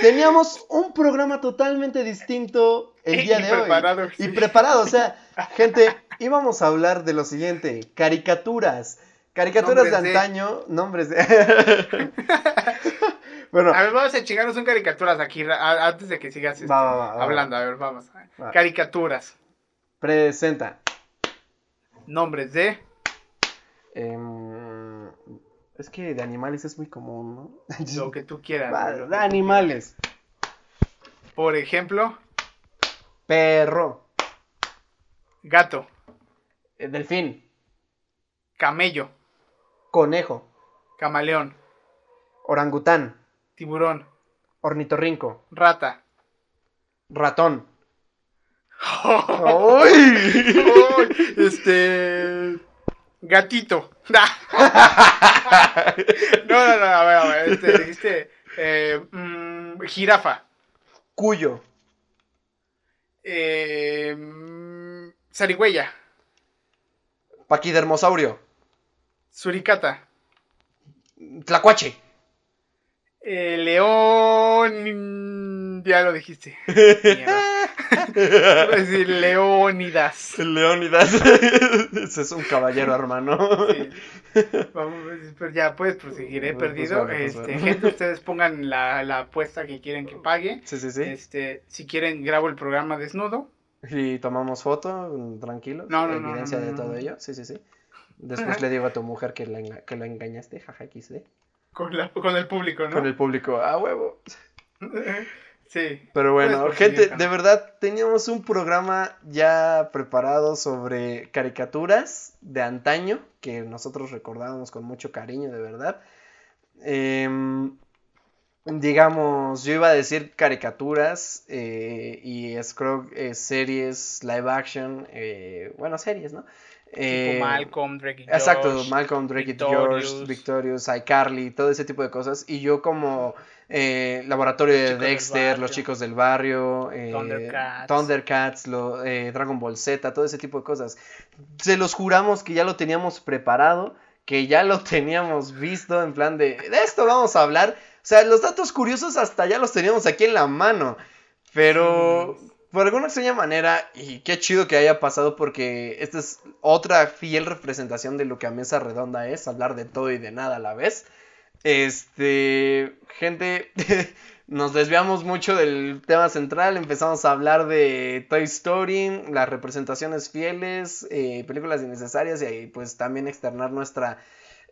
Speaker 3: Teníamos un programa totalmente distinto el
Speaker 2: Y
Speaker 3: día de hoy.
Speaker 2: preparado,
Speaker 3: Y
Speaker 2: sí.
Speaker 3: preparado, o sea, *laughs* gente, íbamos a hablar de lo siguiente, caricaturas. Caricaturas de
Speaker 2: Nombres de-
Speaker 3: antaño, nombres de... bueno,
Speaker 2: a ver, vamos a chingarnos un caricaturas aquí a- antes de que sigas este,
Speaker 3: Va, va, va, va.
Speaker 2: hablando. A ver, vamos.
Speaker 3: Va.
Speaker 2: Caricaturas,
Speaker 3: presenta.
Speaker 2: nombres de,
Speaker 3: Em, es que de animales es muy común, ¿no? *laughs*
Speaker 2: lo que tú quieras.
Speaker 3: Va, de animales.
Speaker 2: quieras. Por ejemplo,
Speaker 3: Perro.
Speaker 2: gato,
Speaker 3: eh, Delfín.
Speaker 2: camello,
Speaker 3: Conejo.
Speaker 2: camaleón,
Speaker 3: Orangután.
Speaker 2: tiburón,
Speaker 3: Ornitorrinco.
Speaker 2: rata.
Speaker 3: Ratón. *laughs*
Speaker 2: ¡Ay! este. Gatito. *laughs* No, no, no, a ver, a ver. Este, dijiste. eh, mm, jirafa.
Speaker 3: Cuyo.
Speaker 2: Eh, mm, zarigüeya.
Speaker 3: Paquidermosaurio. Suricata. Tlacuache.
Speaker 2: Eh, león. Ya lo dijiste. Mierda. *laughs* Decir Leónidas.
Speaker 3: Leónidas. Ese es un caballero, hermano.
Speaker 2: Sí. Vamos, pero ya puedes proseguir, he
Speaker 3: Pues,
Speaker 2: perdido.
Speaker 3: pues, pues,
Speaker 2: este, gente, ustedes pongan la, la apuesta que quieren que pague.
Speaker 3: Sí, sí, sí.
Speaker 2: Este, si quieren, grabo el programa desnudo.
Speaker 3: Y tomamos foto, mm, tranquilos.
Speaker 2: No, no,
Speaker 3: Evidencia
Speaker 2: no,
Speaker 3: de todo ello. Sí, sí, sí. Después le digo a tu mujer que la, que la engañaste, jaja, XD.
Speaker 2: Con, la- con el público, ¿no?
Speaker 3: Con el público, a huevo. *laughs*
Speaker 2: sí.
Speaker 3: Pero bueno, gente, de verdad teníamos un programa ya preparado sobre caricaturas de antaño que nosotros recordábamos con mucho cariño, de verdad. Em, digamos, yo iba a decir caricaturas eh, y es creo eh, series live action, eh, bueno, series, ¿no? Eh,
Speaker 2: Tipo Malcolm, Drake y
Speaker 3: Exacto,
Speaker 2: Josh,
Speaker 3: Malcolm, Drake y
Speaker 2: Victorious.
Speaker 3: George, Victorious, iCarly, todo ese tipo de cosas. Y yo como eh, laboratorio de Dexter, los chicos del barrio, eh,
Speaker 2: Thundercats.
Speaker 3: Thundercats, lo- eh, Dragon Ball Z, todo ese tipo de cosas. Se los juramos que ya lo teníamos preparado, que ya lo *laughs* teníamos visto en plan de, de esto vamos a hablar. sea, los datos curiosos hasta ya los teníamos aquí en la mano. Pero por alguna extraña manera, y qué chido que haya pasado porque esta es otra fiel representación de lo que a Mesa Redonda es, hablar de todo y de nada a la vez. Este, gente, *laughs* nos desviamos mucho del tema central, empezamos a hablar de Toy Story, las representaciones fieles, eh, películas innecesarias y pues también externar nuestra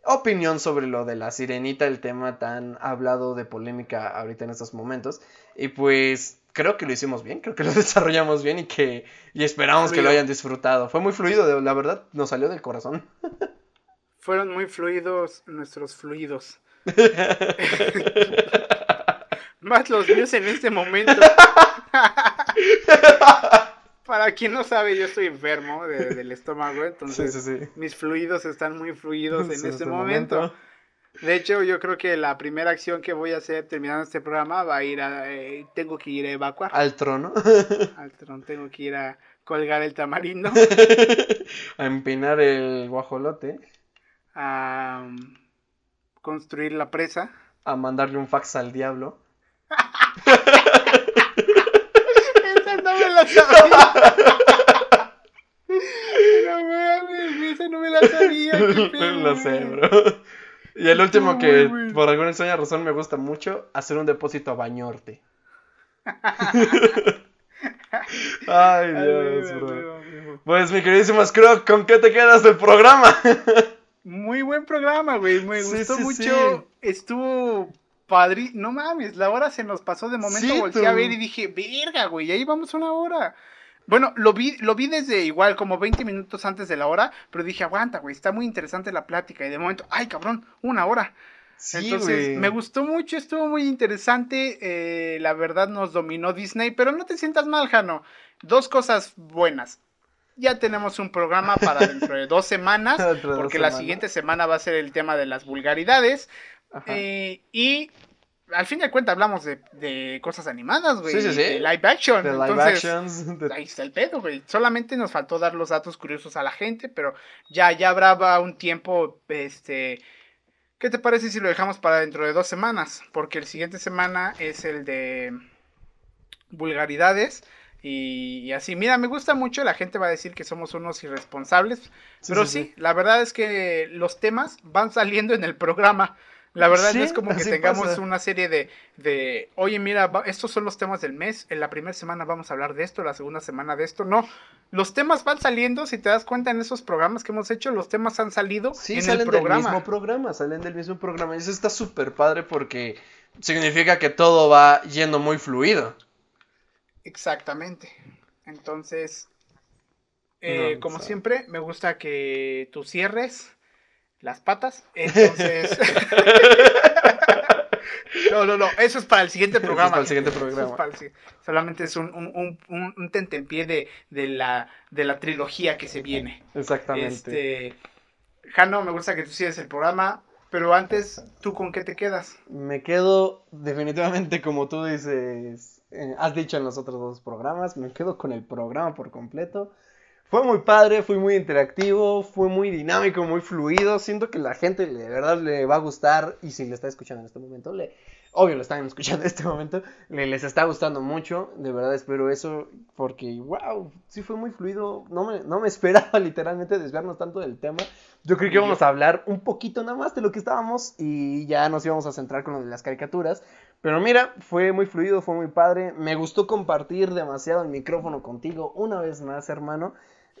Speaker 3: opinión sobre lo de la sirenita, el tema tan hablado de polémica ahorita en estos momentos. Y pues creo que lo hicimos bien, creo que lo *laughs* desarrollamos bien y que y esperamos que lo hayan disfrutado. Fue muy fluido, la verdad, nos salió del corazón. *laughs*
Speaker 2: Fueron muy fluidos nuestros fluidos. *laughs* Más los míos en este momento. *laughs* Para quien no sabe, yo estoy enfermo del estómago, entonces mis fluidos están muy fluidos en este, momento. De hecho, yo creo que la primera acción que voy a hacer terminando este programa va a ir a... Eh, tengo que ir a evacuar.
Speaker 3: Al trono. *laughs*
Speaker 2: Al trono, tengo que ir a colgar el tamarindo.
Speaker 3: a empinar el guajolote.
Speaker 2: A um, construir la presa.
Speaker 3: A mandarle un fax al diablo.
Speaker 2: Esa no me la sabía. No mames, esa no me la sabía. *laughs*
Speaker 3: Lo sé, bro. Y el último que por alguna extraña razón me gusta mucho, hacer un depósito a bañorte. *laughs* Ay, Dios, bro. Pues mi queridísimo Scrooge, ¿con qué te quedas del programa? *laughs*
Speaker 2: Muy buen programa, güey. Me gustó mucho. Estuvo padre. No mames, la hora se nos pasó de momento. volteé a ver y dije, verga, güey, ahí vamos una hora. Bueno, lo vi, lo vi desde igual, como 20 minutos antes de la hora, pero dije, aguanta, güey, está muy interesante la plática. Y de momento, ay, cabrón, una hora. Entonces, me gustó mucho, estuvo muy interesante. Eh, la verdad nos dominó Disney, pero no te sientas mal, Jano. Dos cosas buenas. Ya tenemos un programa para dentro de dos semanas, *laughs* porque la siguiente semana va a ser el tema de las vulgaridades. Eh, y al fin de cuentas hablamos de, cosas animadas, güey. Sí, sí, sí. De live action. De live actions. Ahí está el pedo, güey. Solamente nos faltó dar los datos curiosos a la gente, pero ya, ya habrá un tiempo, este... ¿Qué te parece si lo dejamos para dentro de dos semanas? Porque el siguiente semana es el de vulgaridades. Y, así, mira, me gusta mucho, la gente va a decir que somos unos irresponsables, pero sí, la verdad es que los temas van saliendo en el programa. La verdad es como que tengamos una serie de, de, oye, mira, estos son los temas del mes, en la primera semana vamos a hablar de esto, la segunda semana de esto. No, los temas van saliendo, si te das cuenta en esos programas que hemos hecho, los temas han salido
Speaker 3: sí, en salen el programa. del mismo programa, salen del mismo programa. Y eso está súper padre porque significa que todo va yendo muy fluido.
Speaker 2: Exactamente. Entonces, eh, como siempre, me gusta que tú cierres las patas. Entonces. *laughs* no, no, no. Eso es para el siguiente *laughs* programa.
Speaker 3: para el siguiente programa.
Speaker 2: Solamente es un, un, un, un tentempié de, de, la, de la trilogía que se viene.
Speaker 3: Exactamente.
Speaker 2: Este, Jano, me gusta que tú sigas el programa. Pero antes, ¿tú con qué te quedas?
Speaker 3: Me quedo definitivamente como tú dices, eh, has dicho en los otros dos programas, me quedo con el programa por completo. Fue muy padre, fue muy interactivo, fue muy dinámico, muy fluido. Siento que la gente de verdad le va a gustar. Y si le está escuchando en este momento, le, obvio lo están *laughs* escuchando en este momento, le, les está gustando mucho. De verdad espero eso. Porque, wow, sí fue muy fluido. No me, no me *laughs* esperaba literalmente desviarnos tanto del tema. Yo creo que íbamos a hablar un poquito nada más de lo que estábamos. Y ya nos íbamos a centrar con lo de las caricaturas. Pero mira, fue muy fluido, fue muy padre. Me gustó compartir demasiado el micrófono contigo una vez más, hermano.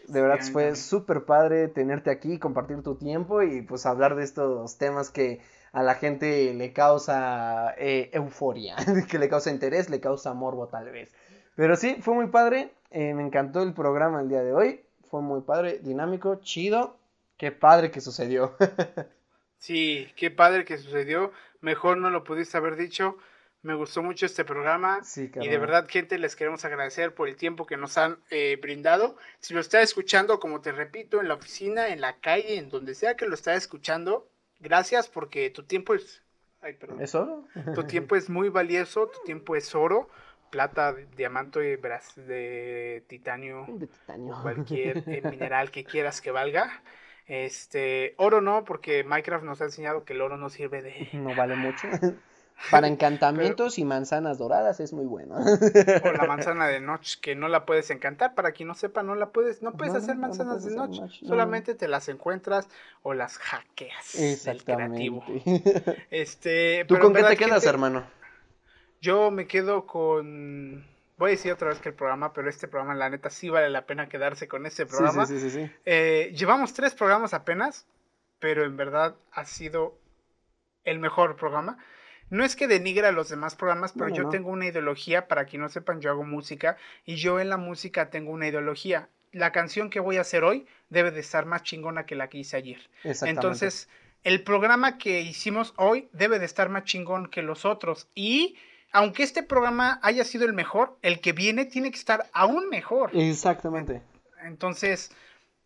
Speaker 3: De verdad fue súper padre tenerte aquí, compartir tu tiempo y pues hablar de estos temas que a la gente le causa eh, euforia, *laughs* que le causa interés, le causa morbo tal vez. Pero sí, fue muy padre, eh, me encantó el programa el día de hoy, fue muy padre, dinámico, chido, qué padre que sucedió. *laughs*
Speaker 2: sí, qué padre que sucedió, mejor no lo pudiste haber dicho. Me gustó mucho este programa y de verdad, gente, les queremos agradecer por el tiempo que nos han eh, brindado. Si lo está escuchando, como te repito, en la oficina, en la calle, en donde sea que lo está escuchando, gracias porque tu tiempo es... Ay, perdón.
Speaker 3: ¿Es oro? *laughs*
Speaker 2: Tu tiempo es muy valioso, tu tiempo es oro, plata, diamante de titanio,
Speaker 3: de titanio.
Speaker 2: cualquier eh, *laughs* mineral que quieras que valga. Este, oro no, porque Minecraft nos ha enseñado que el oro no sirve de... *laughs*
Speaker 3: No vale mucho. *laughs* Para *laughs* encantamientos y manzanas doradas es muy bueno.
Speaker 2: O la manzana de noche, que no la puedes encantar. Para quien no sepa, no la puedes, no puedes
Speaker 3: No,
Speaker 2: hacer
Speaker 3: no
Speaker 2: manzanas
Speaker 3: puedes
Speaker 2: de noche.
Speaker 3: noche, no.
Speaker 2: Solamente te las encuentras o las hackeas. del creativo.
Speaker 3: Exactamente.
Speaker 2: Este,
Speaker 3: ¿Tú
Speaker 2: pero
Speaker 3: con qué te quedas,
Speaker 2: gente,
Speaker 3: hermano?
Speaker 2: Yo me quedo con. Voy a decir otra vez que el programa, pero este programa, la neta, sí vale la pena quedarse con este programa.
Speaker 3: Sí, sí, sí.
Speaker 2: Eh, llevamos tres programas apenas, pero en verdad ha sido el mejor programa. No es que denigre a los demás programas, pero
Speaker 3: No,
Speaker 2: yo
Speaker 3: no.
Speaker 2: tengo una ideología, para quien no sepan, yo hago música y yo en la música tengo una ideología. La canción que voy a hacer hoy debe de estar más chingona que la que hice ayer.
Speaker 3: Exactamente.
Speaker 2: Entonces, el programa que hicimos hoy debe de estar más chingón que los otros. Y aunque este programa haya sido el mejor, el que viene tiene que estar aún mejor.
Speaker 3: Exactamente.
Speaker 2: Entonces,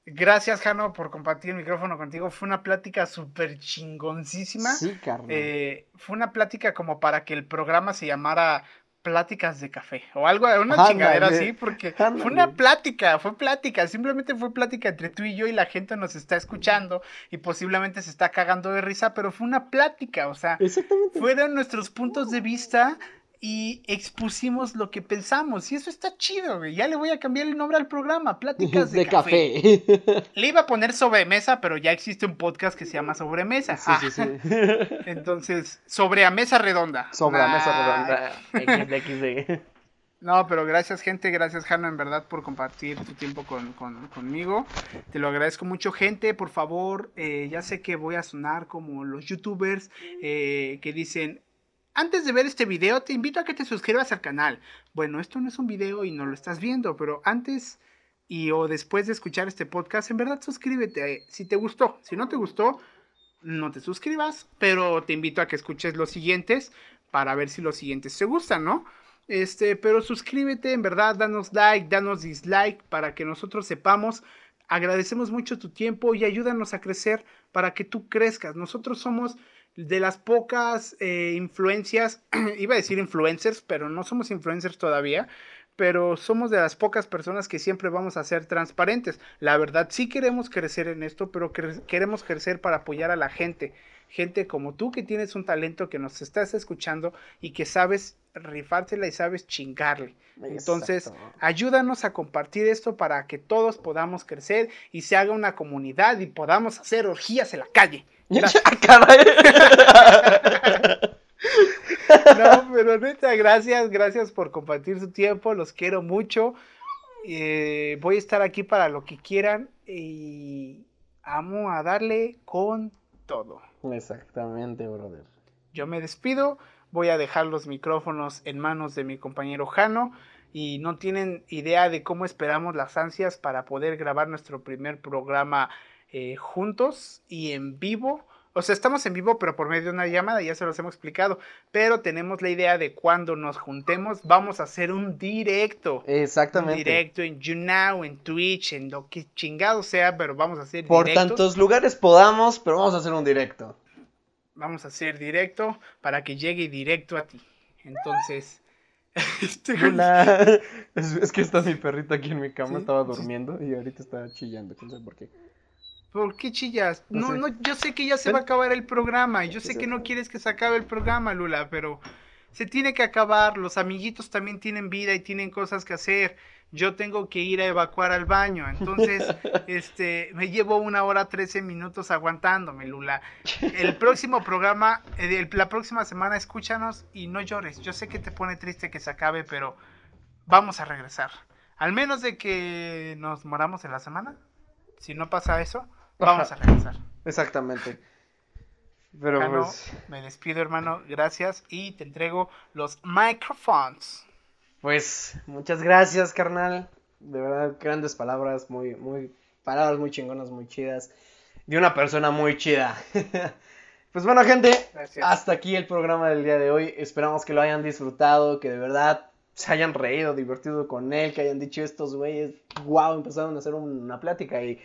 Speaker 2: gracias, Jano, por compartir el micrófono contigo. Fue una plática súper chingoncísima.
Speaker 3: Sí, carnal.
Speaker 2: Eh, fue una plática como para que el programa se llamara Pláticas de Café o algo, una chingadera así, porque fue una plática, fue plática, simplemente fue plática entre tú y yo y la gente nos está escuchando y posiblemente se está cagando de risa, pero fue una plática, o sea, fueron nuestros puntos de vista y expusimos lo que pensamos. Y eso está chido, güey. Ya le voy a cambiar el nombre al programa, Pláticas *laughs* de,
Speaker 3: de
Speaker 2: café.
Speaker 3: café.
Speaker 2: Le iba a poner sobremesa, pero ya existe un podcast que se llama Sobremesa.
Speaker 3: Sí, sí, *laughs* sí.
Speaker 2: Entonces, sobre a mesa redonda.
Speaker 3: Sobre la mesa redonda. XD.
Speaker 2: No, pero gracias, gente. Gracias, Hanna, en verdad, por compartir tu tiempo con, con- conmigo. Te lo agradezco mucho, gente. Por favor, eh, ya sé que voy a sonar como los youtubers eh, que dicen. Antes de ver este video, te invito a que te suscribas al canal. Bueno, esto no es un video y no lo estás viendo, pero antes y o después de escuchar este podcast, en verdad suscríbete si te gustó. Si no te gustó, no te suscribas, pero te invito a que escuches los siguientes para ver si los siguientes te gustan, ¿no? Este, pero suscríbete, en verdad, danos like, danos dislike para que nosotros sepamos. Agradecemos mucho tu tiempo y ayúdanos a crecer para que tú crezcas. Nosotros somos de las pocas eh, influencias, *clears throat* iba a decir influencers, pero no somos influencers todavía, pero somos de las pocas personas que siempre vamos a ser transparentes. La verdad, sí queremos crecer en esto, pero cre- queremos crecer para apoyar a la gente. Gente como tú que tienes un talento que nos estás escuchando y que sabes rifársela y sabes chingarle. Entonces, ayúdanos a compartir esto para que todos podamos crecer y se haga una comunidad y podamos hacer orgías en la calle. *laughs* *laughs* No, pero neta, gracias, gracias por compartir su tiempo, los quiero mucho. Eh, voy a estar aquí para lo que quieran y amo a darle con todo.
Speaker 3: Exactamente, brother.
Speaker 2: Yo me despido, voy a dejar los micrófonos en manos de mi compañero Jano y no tienen idea de cómo esperamos las ansias para poder grabar nuestro primer programa eh, juntos y en vivo. O sea, estamos en vivo, pero por medio de una llamada, ya se los hemos explicado. Pero tenemos la idea de cuando nos juntemos, vamos a hacer un directo. Un
Speaker 3: Exactamente.
Speaker 2: directo en YouNow, en Twitch, en lo que chingado sea, pero vamos a hacer
Speaker 3: Por
Speaker 2: directos.
Speaker 3: tantos lugares podamos, pero vamos a hacer un directo.
Speaker 2: Vamos a hacer directo para que llegue directo a ti. Entonces, *laughs* este,
Speaker 3: Hola. Es, es que está mi perrito aquí en mi cama,
Speaker 2: Sí,
Speaker 3: estaba durmiendo y ahorita está chillando, quién sabe por qué.
Speaker 2: ¿Por qué chillas?
Speaker 3: No
Speaker 2: No,
Speaker 3: sé.
Speaker 2: no, yo sé que ya se va a acabar el programa. y Yo sé que no quieres que se acabe el programa, Lula, pero se tiene que acabar. Los amiguitos también tienen vida y tienen cosas que hacer. Yo tengo que ir a evacuar al baño. Entonces, *laughs* este, me llevo una hora 13 minutos aguantándome, Lula. El próximo programa, eh, el- la próxima semana, escúchanos y no llores. Yo sé que te pone triste que se acabe, pero vamos a regresar. Al menos de que nos moramos en la semana. Si no pasa eso, vamos a regresar. *laughs*
Speaker 3: Exactamente. Pero
Speaker 2: Jano,
Speaker 3: pues,
Speaker 2: me despido, hermano. Gracias y te entrego los microphones.
Speaker 3: pues, muchas gracias, carnal. De verdad, grandes palabras, muy, muy, palabras muy chingonas, muy chidas. De una persona muy chida. *laughs* pues bueno, gente,
Speaker 2: Gracias.
Speaker 3: hasta aquí el programa del día de hoy. Esperamos que lo hayan disfrutado, que de verdad se hayan reído, divertido con él, que hayan dicho estos güeyes, wow, empezaron a hacer una plática y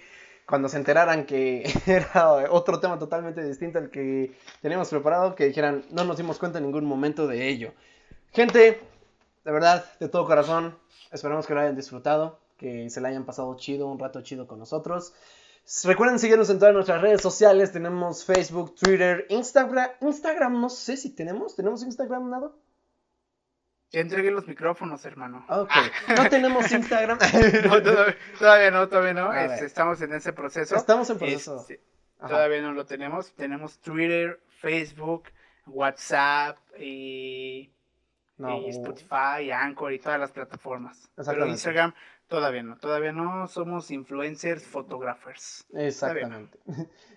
Speaker 3: cuando se enteraran que *laughs* era otro tema totalmente distinto al que teníamos preparado, que dijeran, no nos dimos cuenta en ningún momento de ello. Gente, de verdad, de todo corazón, esperamos que lo hayan disfrutado, que se la hayan pasado chido, un rato chido con nosotros. Recuerden seguirnos en todas nuestras redes sociales. Tenemos Facebook, Twitter, Instagram. Instagram, no sé si tenemos. ¿Tenemos Instagram, Nado?
Speaker 2: Entregué los micrófonos, hermano.
Speaker 3: Ok. No tenemos Instagram. *laughs*
Speaker 2: No, todavía, todavía no, todavía no. Este, estamos en ese proceso.
Speaker 3: Estamos en proceso.
Speaker 2: Este, todavía no lo tenemos. Tenemos Twitter, Facebook, WhatsApp y,
Speaker 3: No.
Speaker 2: y Spotify, Anchor y todas las plataformas. Pero. Instagram todavía no. Todavía no somos influencers, photographers.
Speaker 3: Exactamente.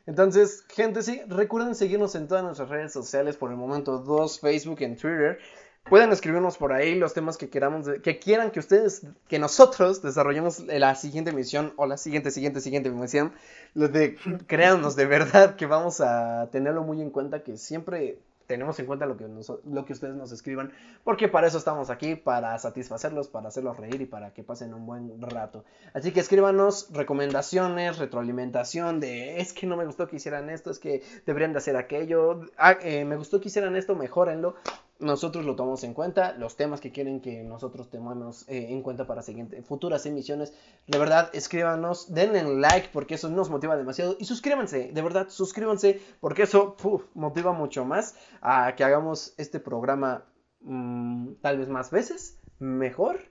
Speaker 3: Entonces, gente, sí, recuerden seguirnos en todas nuestras redes sociales. Por el momento, dos, Facebook en Twitter. Pueden escribirnos por ahí los temas que queramos, que quieran que ustedes, que nosotros desarrollemos la siguiente emisión o la siguiente, siguiente, siguiente emisión. Los de, créanos de verdad que vamos a tenerlo muy en cuenta, que siempre tenemos en cuenta lo que, nos- lo que ustedes nos escriban, porque para eso estamos aquí, para satisfacerlos, para hacerlos reír y para que pasen un buen rato. Así que escríbanos recomendaciones, retroalimentación de es que no me gustó que hicieran esto, es que deberían de hacer aquello, ah, eh, me gustó que hicieran esto, mejórenlo. Nosotros lo tomamos en cuenta, los temas que quieren que nosotros tomemos eh, en cuenta para futuras emisiones. De verdad, escríbanos, denle like porque eso nos motiva demasiado. Y suscríbanse, de verdad, suscríbanse porque eso motiva mucho más a que hagamos este programa mm, tal vez más veces, mejor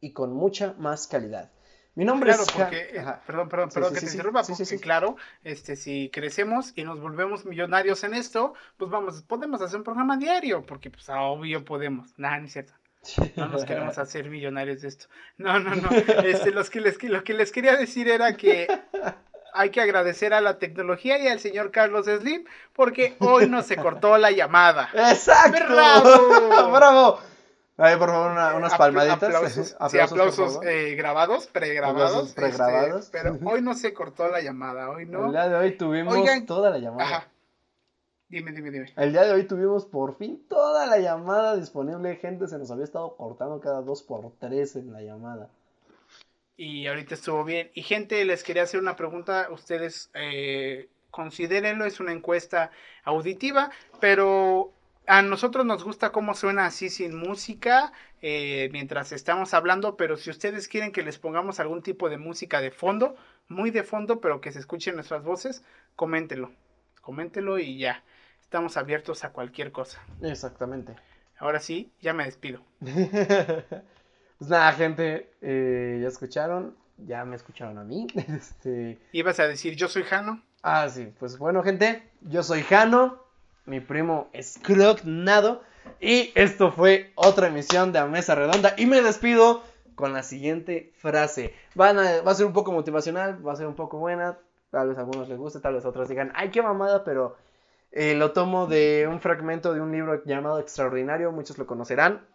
Speaker 3: y con mucha más calidad. Mi nombre
Speaker 2: Claro,
Speaker 3: es...
Speaker 2: Porque, eh,
Speaker 3: Ajá.
Speaker 2: perdón, perdón,
Speaker 3: Sí,
Speaker 2: perdón
Speaker 3: sí,
Speaker 2: que
Speaker 3: sí,
Speaker 2: te interrumpa, porque claro, este, si crecemos y nos volvemos millonarios en esto, pues vamos, podemos hacer un programa diario, porque pues obvio podemos, nada, es cierto, no nos queremos *laughs* hacer millonarios de esto, no, no, no, este, los que les, lo que les quería decir era que hay que agradecer a la tecnología y al señor Carlos Slim, porque hoy no se cortó la llamada. *laughs*
Speaker 3: ¡Exacto! *laughs*
Speaker 2: ¡Bravo!
Speaker 3: ¡Bravo! A ver, por favor, una- unas palmaditas. *laughs*
Speaker 2: Aplausos, sí,
Speaker 3: Aplausos, por
Speaker 2: aplausos eh, grabados, pregrabados.
Speaker 3: Aplausos pregrabados.
Speaker 2: este, pero hoy no se cortó la llamada, hoy
Speaker 3: El
Speaker 2: no.
Speaker 3: día de hoy tuvimos
Speaker 2: Oigan,
Speaker 3: toda la llamada.
Speaker 2: Ajá. Dime, dime, dime.
Speaker 3: El día de hoy tuvimos por fin toda la llamada disponible. Gente, se nos había estado cortando cada dos por tres en la llamada.
Speaker 2: Y ahorita estuvo bien. Y gente, les quería hacer una pregunta. Ustedes eh, considérenlo, es una encuesta auditiva, pero a nosotros nos gusta cómo suena así sin música eh, mientras estamos hablando, pero si ustedes quieren que les pongamos algún tipo de música de fondo, muy de fondo, pero que se escuchen nuestras voces, coméntelo. Coméntelo y ya. Estamos abiertos a cualquier cosa.
Speaker 3: Exactamente.
Speaker 2: Ahora sí, ya me despido. *laughs*
Speaker 3: pues nada, gente, eh, ya escucharon, ya me escucharon a mí. *laughs* Este,
Speaker 2: Ibas a decir, yo soy Jano.
Speaker 3: ah, sí, pues bueno, gente, yo soy Jano, mi primo es Nado, y esto fue otra emisión de A Mesa Redonda, y me despido con la siguiente frase. Va a ser un poco motivacional, va a ser un poco buena, tal vez a algunos les guste, tal vez a otros digan, ay, qué mamada, pero eh, lo tomo de un fragmento de un libro llamado Extraordinario, muchos lo conocerán,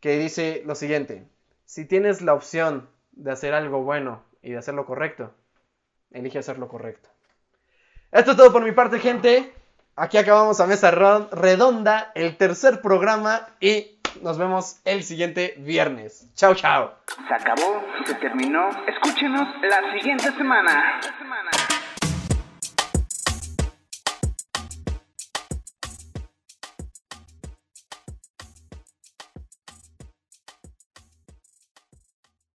Speaker 3: que dice lo siguiente, si tienes la opción de hacer algo bueno y de hacer lo correcto, elige hacer lo correcto. Esto es todo por mi parte, gente. Aquí acabamos a mesa redonda, el tercer programa y nos vemos el siguiente viernes. Chao, chao.
Speaker 1: Se acabó, se terminó. Escúchenos la siguiente semana.